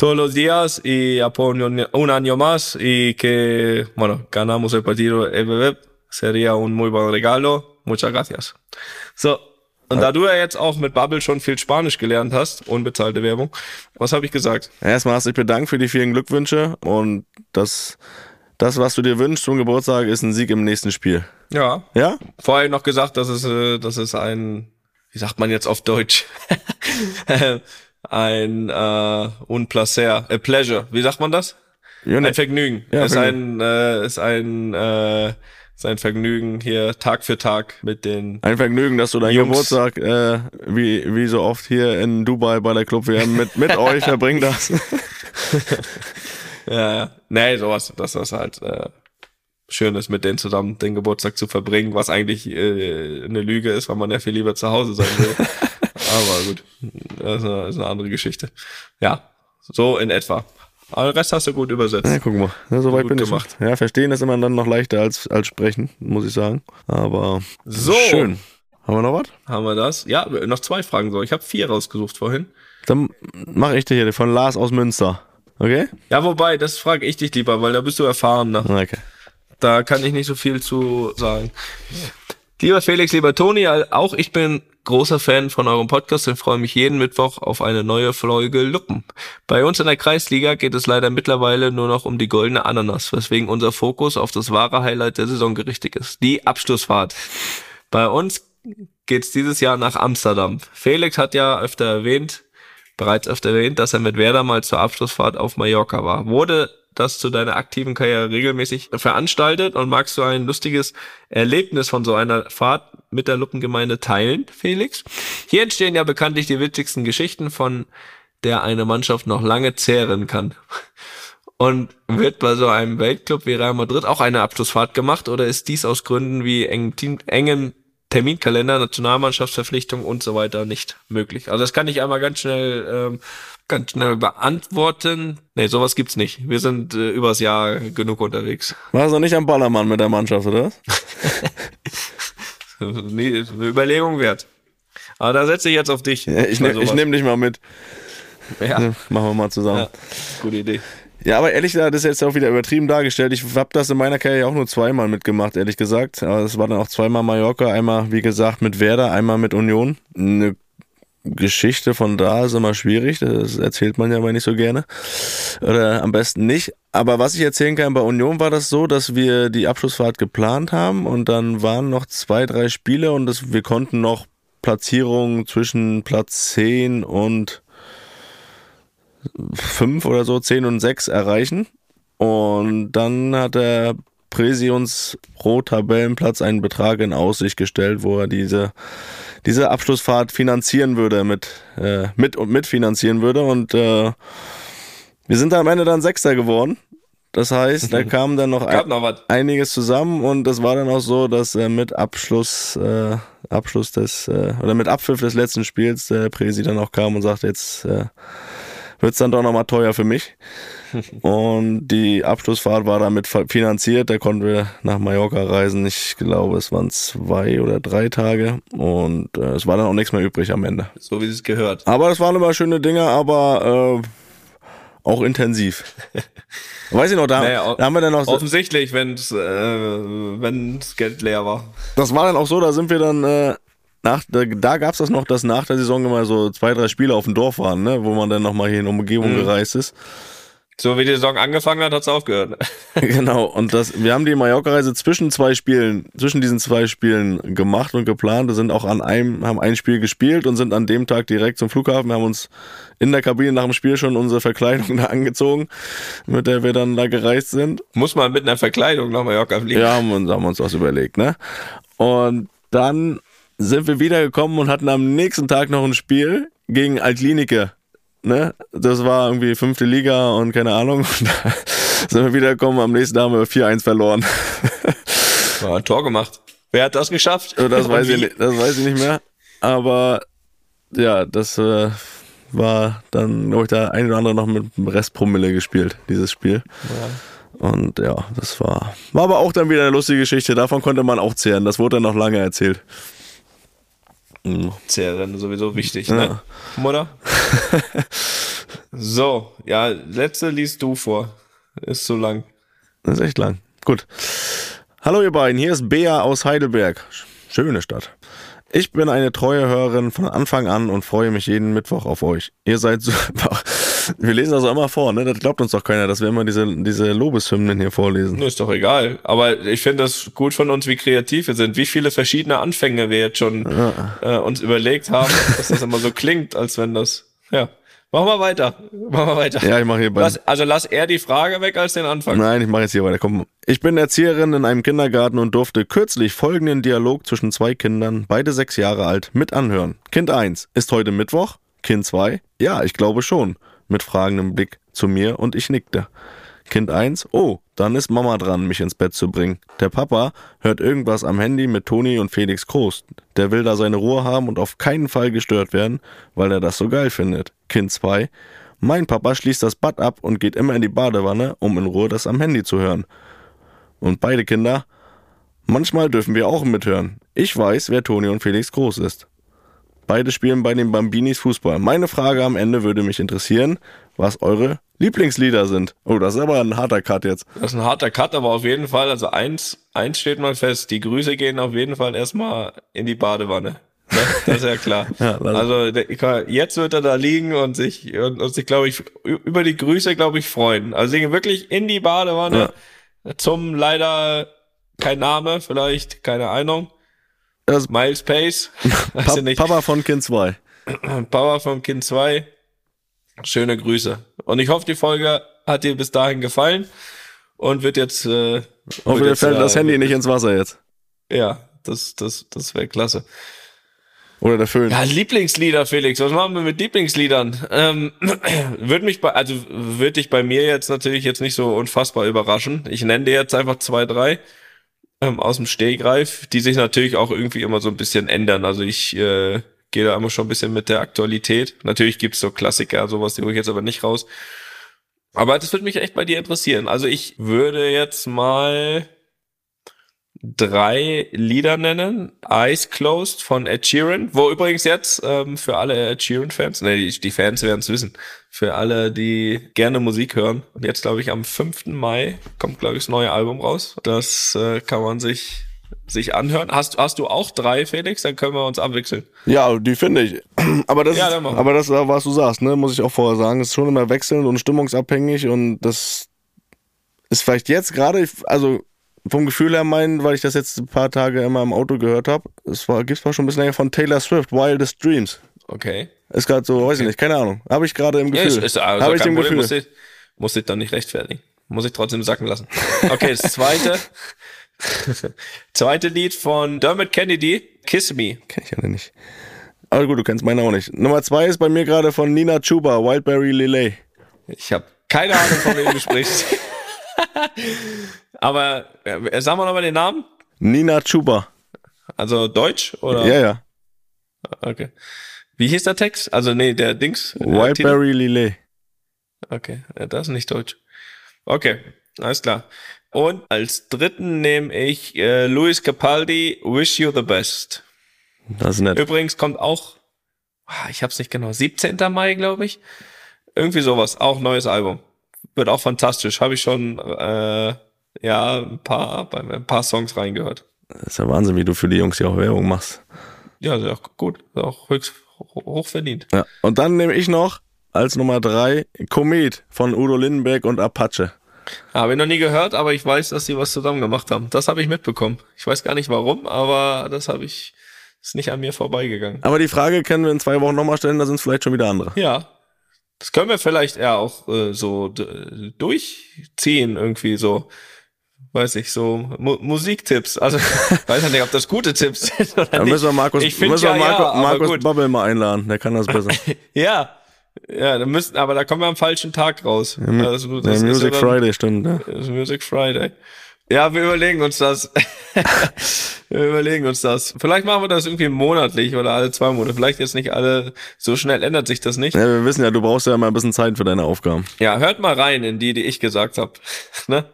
todos los días y a por un año más y que, bueno, ganamos el partido EBB, sería un muy buen regalo. Muchas gracias. So, und da du ja jetzt auch mit Bubble schon viel Spanisch gelernt hast, unbezahlte Werbung, was habe ich gesagt? Erstmal hast du dich bedankt für die vielen Glückwünsche und das, das, was du dir wünschst zum Geburtstag, ist ein Sieg im nächsten Spiel. Ja. Ja? Vorher noch gesagt, dass es, äh, dass es ein, wie sagt man jetzt auf Deutsch? ein äh, un placer, a pleasure. Wie sagt man das? Ja, ne- Ein Vergnügen. Ja, ist Vergnügen. ein, äh, ist ein, äh, ist ein Vergnügen hier Tag für Tag mit den. Ein Vergnügen, dass du deinen Jungs. Geburtstag, äh, wie, wie so oft hier in Dubai bei der Club WM mit, mit euch verbringen darfst. Ja, ja. Nee, sowas, dass das halt äh, schön ist, mit denen zusammen den Geburtstag zu verbringen, was eigentlich äh, eine Lüge ist, weil man ja viel lieber zu Hause sein will. Aber gut, das ist eine, ist eine andere Geschichte. Ja, so in etwa. Aber den Rest hast du gut übersetzt. Ja, guck mal, ja, so weit Gut bin gemacht. ich. Ja, verstehen ist immer dann noch leichter als, als sprechen, muss ich sagen. Aber So. schön. Haben wir noch was? Haben wir das? Ja, noch zwei Fragen so. Ich habe vier rausgesucht vorhin. Dann mache ich dir hier von Lars aus Münster. Okay? Ja, wobei, das frage ich dich lieber, weil da bist du erfahrener. Okay. Da kann ich nicht so viel zu sagen. Lieber Felix, lieber Toni, auch ich bin großer Fan von eurem Podcast und freue mich jeden Mittwoch auf eine neue Folge Luppen. Bei uns in der Kreisliga geht es leider mittlerweile nur noch um die goldene Ananas, weswegen unser Fokus auf das wahre Highlight der Saison gerichtet ist, die Abschlussfahrt. Bei uns geht's dieses Jahr nach Amsterdam. Felix hat ja öfter erwähnt, bereits öfter erwähnt, dass er mit Werder mal zur Abschlussfahrt auf Mallorca war. Wurde das zu deiner aktiven Karriere regelmäßig veranstaltet und magst du ein lustiges Erlebnis von so einer Fahrt mit der Luppengemeinde teilen, Felix? Hier entstehen ja bekanntlich die witzigsten Geschichten, von der eine Mannschaft noch lange zehren kann. Und wird bei so einem Weltclub wie Real Madrid auch eine Abschlussfahrt gemacht oder ist dies aus Gründen wie engem, Team- engem Terminkalender, Nationalmannschaftsverpflichtung und so weiter nicht möglich? Also das kann ich einmal ganz schnell ähm, ganz schnell beantworten. Nee, sowas gibt's nicht. Wir sind äh, übers Jahr genug unterwegs. Warst du nicht am Ballermann mit der Mannschaft, oder? nee, eine Überlegung wert. Aber da setze ich jetzt auf dich. Ja, ich ne, ich nehme dich mal mit. Ja, Machen wir mal zusammen. ja, gute Idee. Ja, aber ehrlich gesagt, das ist jetzt auch wieder übertrieben dargestellt. Ich habe das in meiner Karriere auch nur zweimal mitgemacht, ehrlich gesagt. Aber es war dann auch zweimal Mallorca, einmal, wie gesagt, mit Werder, einmal mit Union. Eine Geschichte von da ist immer schwierig, das erzählt man ja aber nicht so gerne. Oder am besten nicht. Aber was ich erzählen kann, bei Union war das so, dass wir die Abschlussfahrt geplant haben und dann waren noch zwei, drei Spiele und das, wir konnten noch Platzierungen zwischen Platz 10 und fünf oder so, zehn und sechs erreichen. Und dann hat der Präsi uns pro Tabellenplatz einen Betrag in Aussicht gestellt, wo er diese, diese Abschlussfahrt finanzieren würde, mit, äh, mit und mitfinanzieren würde. Und äh, wir sind am Ende dann Sechster geworden. Das heißt, da kam dann noch ein, noch einiges zusammen und es war dann auch so, dass äh, mit Abschluss, äh, Abschluss des, äh, oder mit Abpfiff des letzten Spiels der Präsi dann auch kam und sagte, jetzt äh, wird's dann doch nochmal teuer für mich. Und die Abschlussfahrt war damit finanziert, da konnten wir nach Mallorca reisen. Ich glaube, es waren zwei oder drei Tage und äh, es war dann auch nichts mehr übrig am Ende. So wie es gehört. Aber das waren immer schöne Dinge, aber äh, auch intensiv. Weiß ich noch, da, Naja, da haben wir dann noch so, Offensichtlich, wenn's, äh, wenn's Geld leer war. das war dann auch so, da sind wir dann äh, nach, da, da gab's das noch, dass nach der Saison immer so zwei, drei Spiele auf dem Dorf waren, ne, wo man dann nochmal hier in Umgebung gereist ist. So wie die Saison angefangen hat, hat's aufgehört. genau, und das, wir haben die Mallorca-Reise zwischen zwei Spielen, zwischen diesen zwei Spielen gemacht und geplant. Wir sind auch an einem, haben ein Spiel gespielt und sind an dem Tag direkt zum Flughafen. Wir haben uns in der Kabine nach dem Spiel schon unsere Verkleidung da angezogen, mit der wir dann da gereist sind. Muss man mit einer Verkleidung nach Mallorca fliegen. Ja, haben uns, haben uns was überlegt, ne? Und dann sind wir wiedergekommen und hatten am nächsten Tag noch ein Spiel gegen Altlinike. Ne? Das war irgendwie fünfte Liga und keine Ahnung. Und da sind wir wiedergekommen, am nächsten Tag haben wir 4-1 verloren. Ja, ein Tor gemacht. Wer hat das geschafft? Also das, weiß ich, nicht- das weiß ich nicht mehr. Aber ja, das äh, war dann, glaube ich, der ein oder andere noch mit Restpromille gespielt, dieses Spiel. Und ja, das war, war aber auch dann wieder eine lustige Geschichte. Davon konnte man auch zehren. Das wurde dann noch lange erzählt. Mhm. Zehren sowieso wichtig, ne? Mutter? so, ja, letzte liest du vor. Ist zu lang. Das ist echt lang. Gut. Hallo ihr beiden, hier ist Bea aus Heidelberg. Schöne Stadt. Ich bin eine treue Hörerin von Anfang an und freue mich jeden Mittwoch auf euch. Ihr seid super. Wir lesen das auch immer vor, ne? Das glaubt uns doch keiner, dass wir immer diese, diese Lobeshymnen hier vorlesen. Ist doch egal. Aber ich finde das gut von uns, wie kreativ wir sind. Wie viele verschiedene Anfänge wir jetzt schon äh, uns überlegt haben, dass das immer so klingt, als wenn das. Ja. Machen wir weiter. Machen wir weiter. Ja, ich mache hier. Lass, also lass eher die Frage weg als den Anfang. Nein, ich mache jetzt hier weiter. Komm. Ich bin Erzieherin in einem Kindergarten und durfte kürzlich folgenden Dialog zwischen zwei Kindern, beide sechs Jahre alt, mit anhören. Kind 1, ist heute Mittwoch? Kind 2, ja, ich glaube schon. Mit fragendem Blick zu mir und ich nickte. Kind 1, oh, dann ist Mama dran, mich ins Bett zu bringen. Der Papa hört irgendwas am Handy mit Toni und Felix Kroos. Der will da seine Ruhe haben und auf keinen Fall gestört werden, weil er das so geil findet. Kind 2, mein Papa schließt das Bad ab und geht immer in die Badewanne, um in Ruhe das am Handy zu hören. Und beide Kinder, manchmal dürfen wir auch mithören. Ich weiß, wer Toni und Felix Groß ist. Beide spielen bei den Bambinis Fußball. Meine Frage am Ende würde mich interessieren, was eure Lieblingslieder sind. Oh, das ist aber ein harter Cut jetzt. Das ist ein harter Cut, aber auf jeden Fall, also eins, eins steht mal fest, die Grüße gehen auf jeden Fall erstmal in die Badewanne. Das, das ist ja klar. Ja, also jetzt wird er da liegen und sich und, und sich, glaube ich, über die Grüße, glaube ich, freuen. Also sie gehen wirklich in die Badewanne zum leider kein Name, vielleicht, keine Ahnung. Das- Miles Pace. Pa. Papa von Kind 2. Power vom Kind 2. Schöne Grüße. Und ich hoffe, die Folge hat dir bis dahin gefallen und wird jetzt. Äh, Hoffe, wird dir fällt äh, das Handy nicht ins Wasser jetzt. Ja, das, das, das wäre klasse. Oder der Föhn. Ja, Lieblingslieder, Felix. Was machen wir mit Lieblingsliedern? Ähm, würde mich bei, also würde dich bei mir jetzt natürlich jetzt nicht so unfassbar überraschen. Ich nenne dir jetzt einfach zwei, drei ähm, aus dem Stehgreif, die sich natürlich auch irgendwie immer so ein bisschen ändern. Also ich äh, gehe da immer schon ein bisschen mit der Aktualität. Natürlich gibt's so Klassiker, sowas, die hole ich jetzt aber nicht raus. Aber das würde mich echt bei dir interessieren. Also ich würde jetzt mal drei Lieder nennen. Eyes Closed von Ed Sheeran, wo übrigens jetzt ähm, für alle Ed Sheeran-Fans, ne, die, die Fans werden es wissen, für alle, die gerne Musik hören. Und jetzt, glaube ich, am 5. Mai kommt, glaube ich, das neue Album raus. Das äh, kann man sich sich anhören. Hast, hast du auch drei, Felix? Dann können wir uns abwechseln. Ja, die finde ich. Aber das, Ja, ist, aber das, äh, was du sagst, ne, muss ich auch vorher sagen, ist schon immer wechselnd und stimmungsabhängig und das ist vielleicht jetzt gerade, also vom Gefühl her meinen, weil ich das jetzt ein paar Tage immer im Auto gehört habe, es war, gibt's mal schon ein bisschen länger von Taylor Swift, Wildest Dreams. Okay. Ist gerade so, weiß ich nicht, keine Ahnung. Habe ich gerade im Ja, Gefühl. ist, ist also Habe ich im Gefühl. muss ich, muss ich dann nicht rechtfertigen. Muss ich trotzdem sacken lassen. Okay, das zweite. zweite Lied von Dermot Kennedy, Kiss Me. Kenn ich ja nicht. Aber gut, du kennst meine auch nicht. Nummer zwei ist bei mir gerade von Nina Chuba, Wildberry Lillet. Ich habe keine Ahnung, von wem du sprichst. Aber äh, sagen wir nochmal den Namen? Nina Chuba. Also Deutsch oder? Ja, ja. Okay. Wie hieß der Text? Also nee, der Dings. Titel? Wildberry Lillet. Okay, ja, das ist nicht Deutsch. Okay, alles klar. Und als dritten nehme ich äh, Luis Capaldi, Wish You the Best. Das ist nett. Übrigens kommt auch, ah, ich hab's nicht genau, 17. Mai, glaube ich. Irgendwie sowas, auch neues Album. Wird auch fantastisch. Habe ich schon äh, ja ein paar ein paar Songs reingehört. Das ist ja Wahnsinn, wie du für die Jungs hier auch Werbung machst. Ja, ist auch gut, ist auch höchst ho- hoch verdient. Ja. Und dann nehme ich noch als Nummer drei Komet von Udo Lindenberg und Apache. Habe ich noch nie gehört, aber ich weiß, dass sie was zusammen gemacht haben. Das habe ich mitbekommen. Ich weiß gar nicht warum, aber das habe ich ist nicht an mir vorbeigegangen. Aber die Frage können wir in zwei Wochen nochmal stellen, da sind es vielleicht schon wieder andere. Ja. Das können wir vielleicht eher auch äh, so durchziehen, irgendwie so. Weiß ich, so Mu Musiktipps. Also, weiß ja nicht, ob das gute Tipps sind oder Da nicht. müssen wir Markus, ich müssen ja, wir Marco, ja, Markus. Bubble mal einladen, der kann das besser. Ja. Ja, da müssen, aber da kommen wir am falschen Tag raus. Ja, Also, das ist Music ja dann- Friday, stimmt. Ja. Das ist Music Friday. Ja, wir überlegen uns das. wir überlegen uns das. Vielleicht machen wir das irgendwie monatlich oder alle zwei Monate. Vielleicht jetzt nicht alle, so schnell ändert sich das nicht. ja, wir wissen ja, du brauchst ja immer ein bisschen Zeit für deine Aufgaben. Ja, hört mal rein in die, die ich gesagt habe. ne?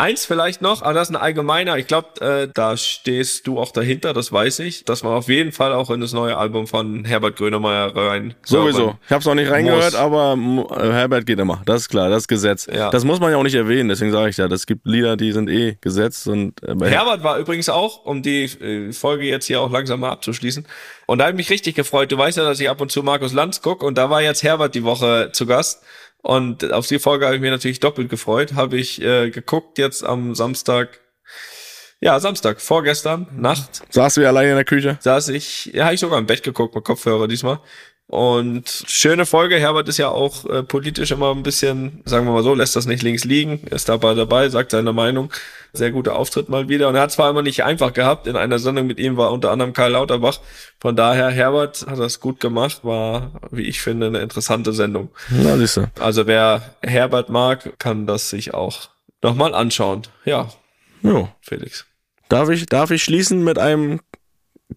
Eins vielleicht noch, aber das ist ein allgemeiner. Ich glaube, äh, da stehst du auch dahinter, das weiß ich, dass man auf jeden Fall auch in das neue Album von Herbert Grönemeyer rein. Sowieso. Ich habe es noch nicht reingehört, muss. aber äh, Herbert geht immer. Das ist klar, das ist Gesetz. Ja. Das muss man ja auch nicht erwähnen, deswegen sage ich ja, es gibt Lieder, die sind eh Gesetz und äh, bei Herbert war übrigens auch, um die äh, Folge jetzt hier auch langsam mal abzuschließen. Und da habe ich mich richtig gefreut. Du weißt ja, dass ich ab und zu Markus Lanz guck und da war jetzt Herbert die Woche zu Gast. Und auf die Folge habe ich mir natürlich doppelt gefreut. Habe ich äh, geguckt jetzt am Samstag. Ja, Samstag, vorgestern, Nacht, saß du alleine in der Küche? saß ich, ja, habe ich sogar im Bett geguckt mit Kopfhörer diesmal. Und schöne Folge. Herbert ist ja auch äh, politisch immer ein bisschen, sagen wir mal so, lässt das nicht links liegen, ist dabei dabei, sagt seine Meinung. Sehr guter Auftritt mal wieder. Und er hat zwar immer nicht einfach gehabt. In einer Sendung mit ihm war unter anderem Karl Lauterbach. Von daher, Herbert hat das gut gemacht, war, wie ich finde, eine interessante Sendung. Na, siehst du. Also wer Herbert mag, kann das sich auch nochmal anschauen. Ja, Jo. Felix. Darf ich, darf ich schließen mit einem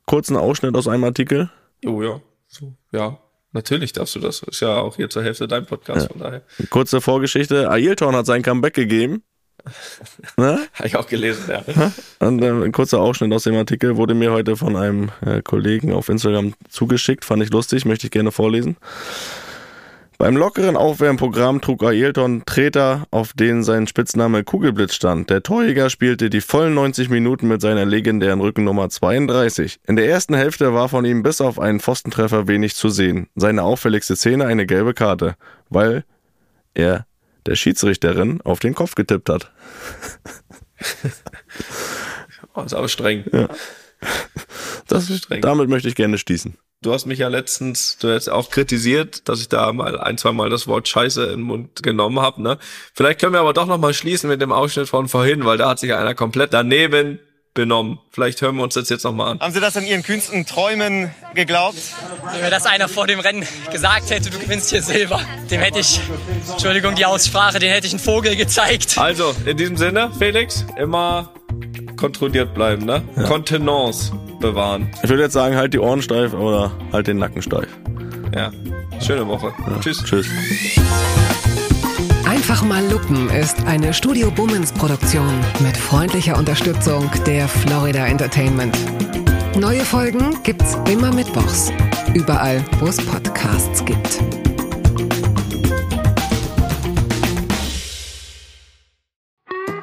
kurzen Ausschnitt aus einem Artikel? Oh ja, so, ja. Natürlich darfst du das. Ist ja auch hier zur Hälfte dein Podcast, von daher. Kurze Vorgeschichte. Ailton hat sein Comeback gegeben. ne? Habe ich auch gelesen, ja. Und äh, ein kurzer Ausschnitt aus dem Artikel wurde mir heute von einem äh, Kollegen auf Instagram zugeschickt. Fand ich lustig, möchte ich gerne vorlesen. Beim lockeren Aufwärmprogramm trug Ailton Treter, auf denen sein Spitzname Kugelblitz stand. Der Torjäger spielte die vollen 90 Minuten mit seiner legendären Rückennummer 32. In der ersten Hälfte war von ihm bis auf einen Pfostentreffer wenig zu sehen. Seine auffälligste Szene eine gelbe Karte, weil er der Schiedsrichterin auf den Kopf getippt hat. Oh, ist aber streng. Das, streng. damit möchte ich gerne schließen. Du hast mich ja letztens, du hast auch kritisiert, dass ich da mal ein, zwei Mal das Wort Scheiße in den Mund genommen habe. Ne? Vielleicht können wir aber doch noch mal schließen mit dem Ausschnitt von vorhin, weil da hat sich einer komplett daneben benommen. Vielleicht hören wir uns das jetzt noch mal an. Haben Sie das in Ihren kühnsten Träumen geglaubt? Wenn mir das einer vor dem Rennen gesagt hätte, du gewinnst hier Silber, dem hätte ich, Entschuldigung die Aussprache, den hätte ich einen Vogel gezeigt. Also, in diesem Sinne, Felix, immer kontrolliert bleiben, ne? Kontenance bewahren. Ich würde jetzt sagen, halt die Ohren steif oder halt den Nacken steif. Ja. Schöne Woche. Tschüss. Tschüss. Einfach mal lupen ist eine Studio Bummens Produktion mit freundlicher Unterstützung der Florida Entertainment. Neue Folgen gibt's immer mittwochs. Überall, wo es Podcasts gibt.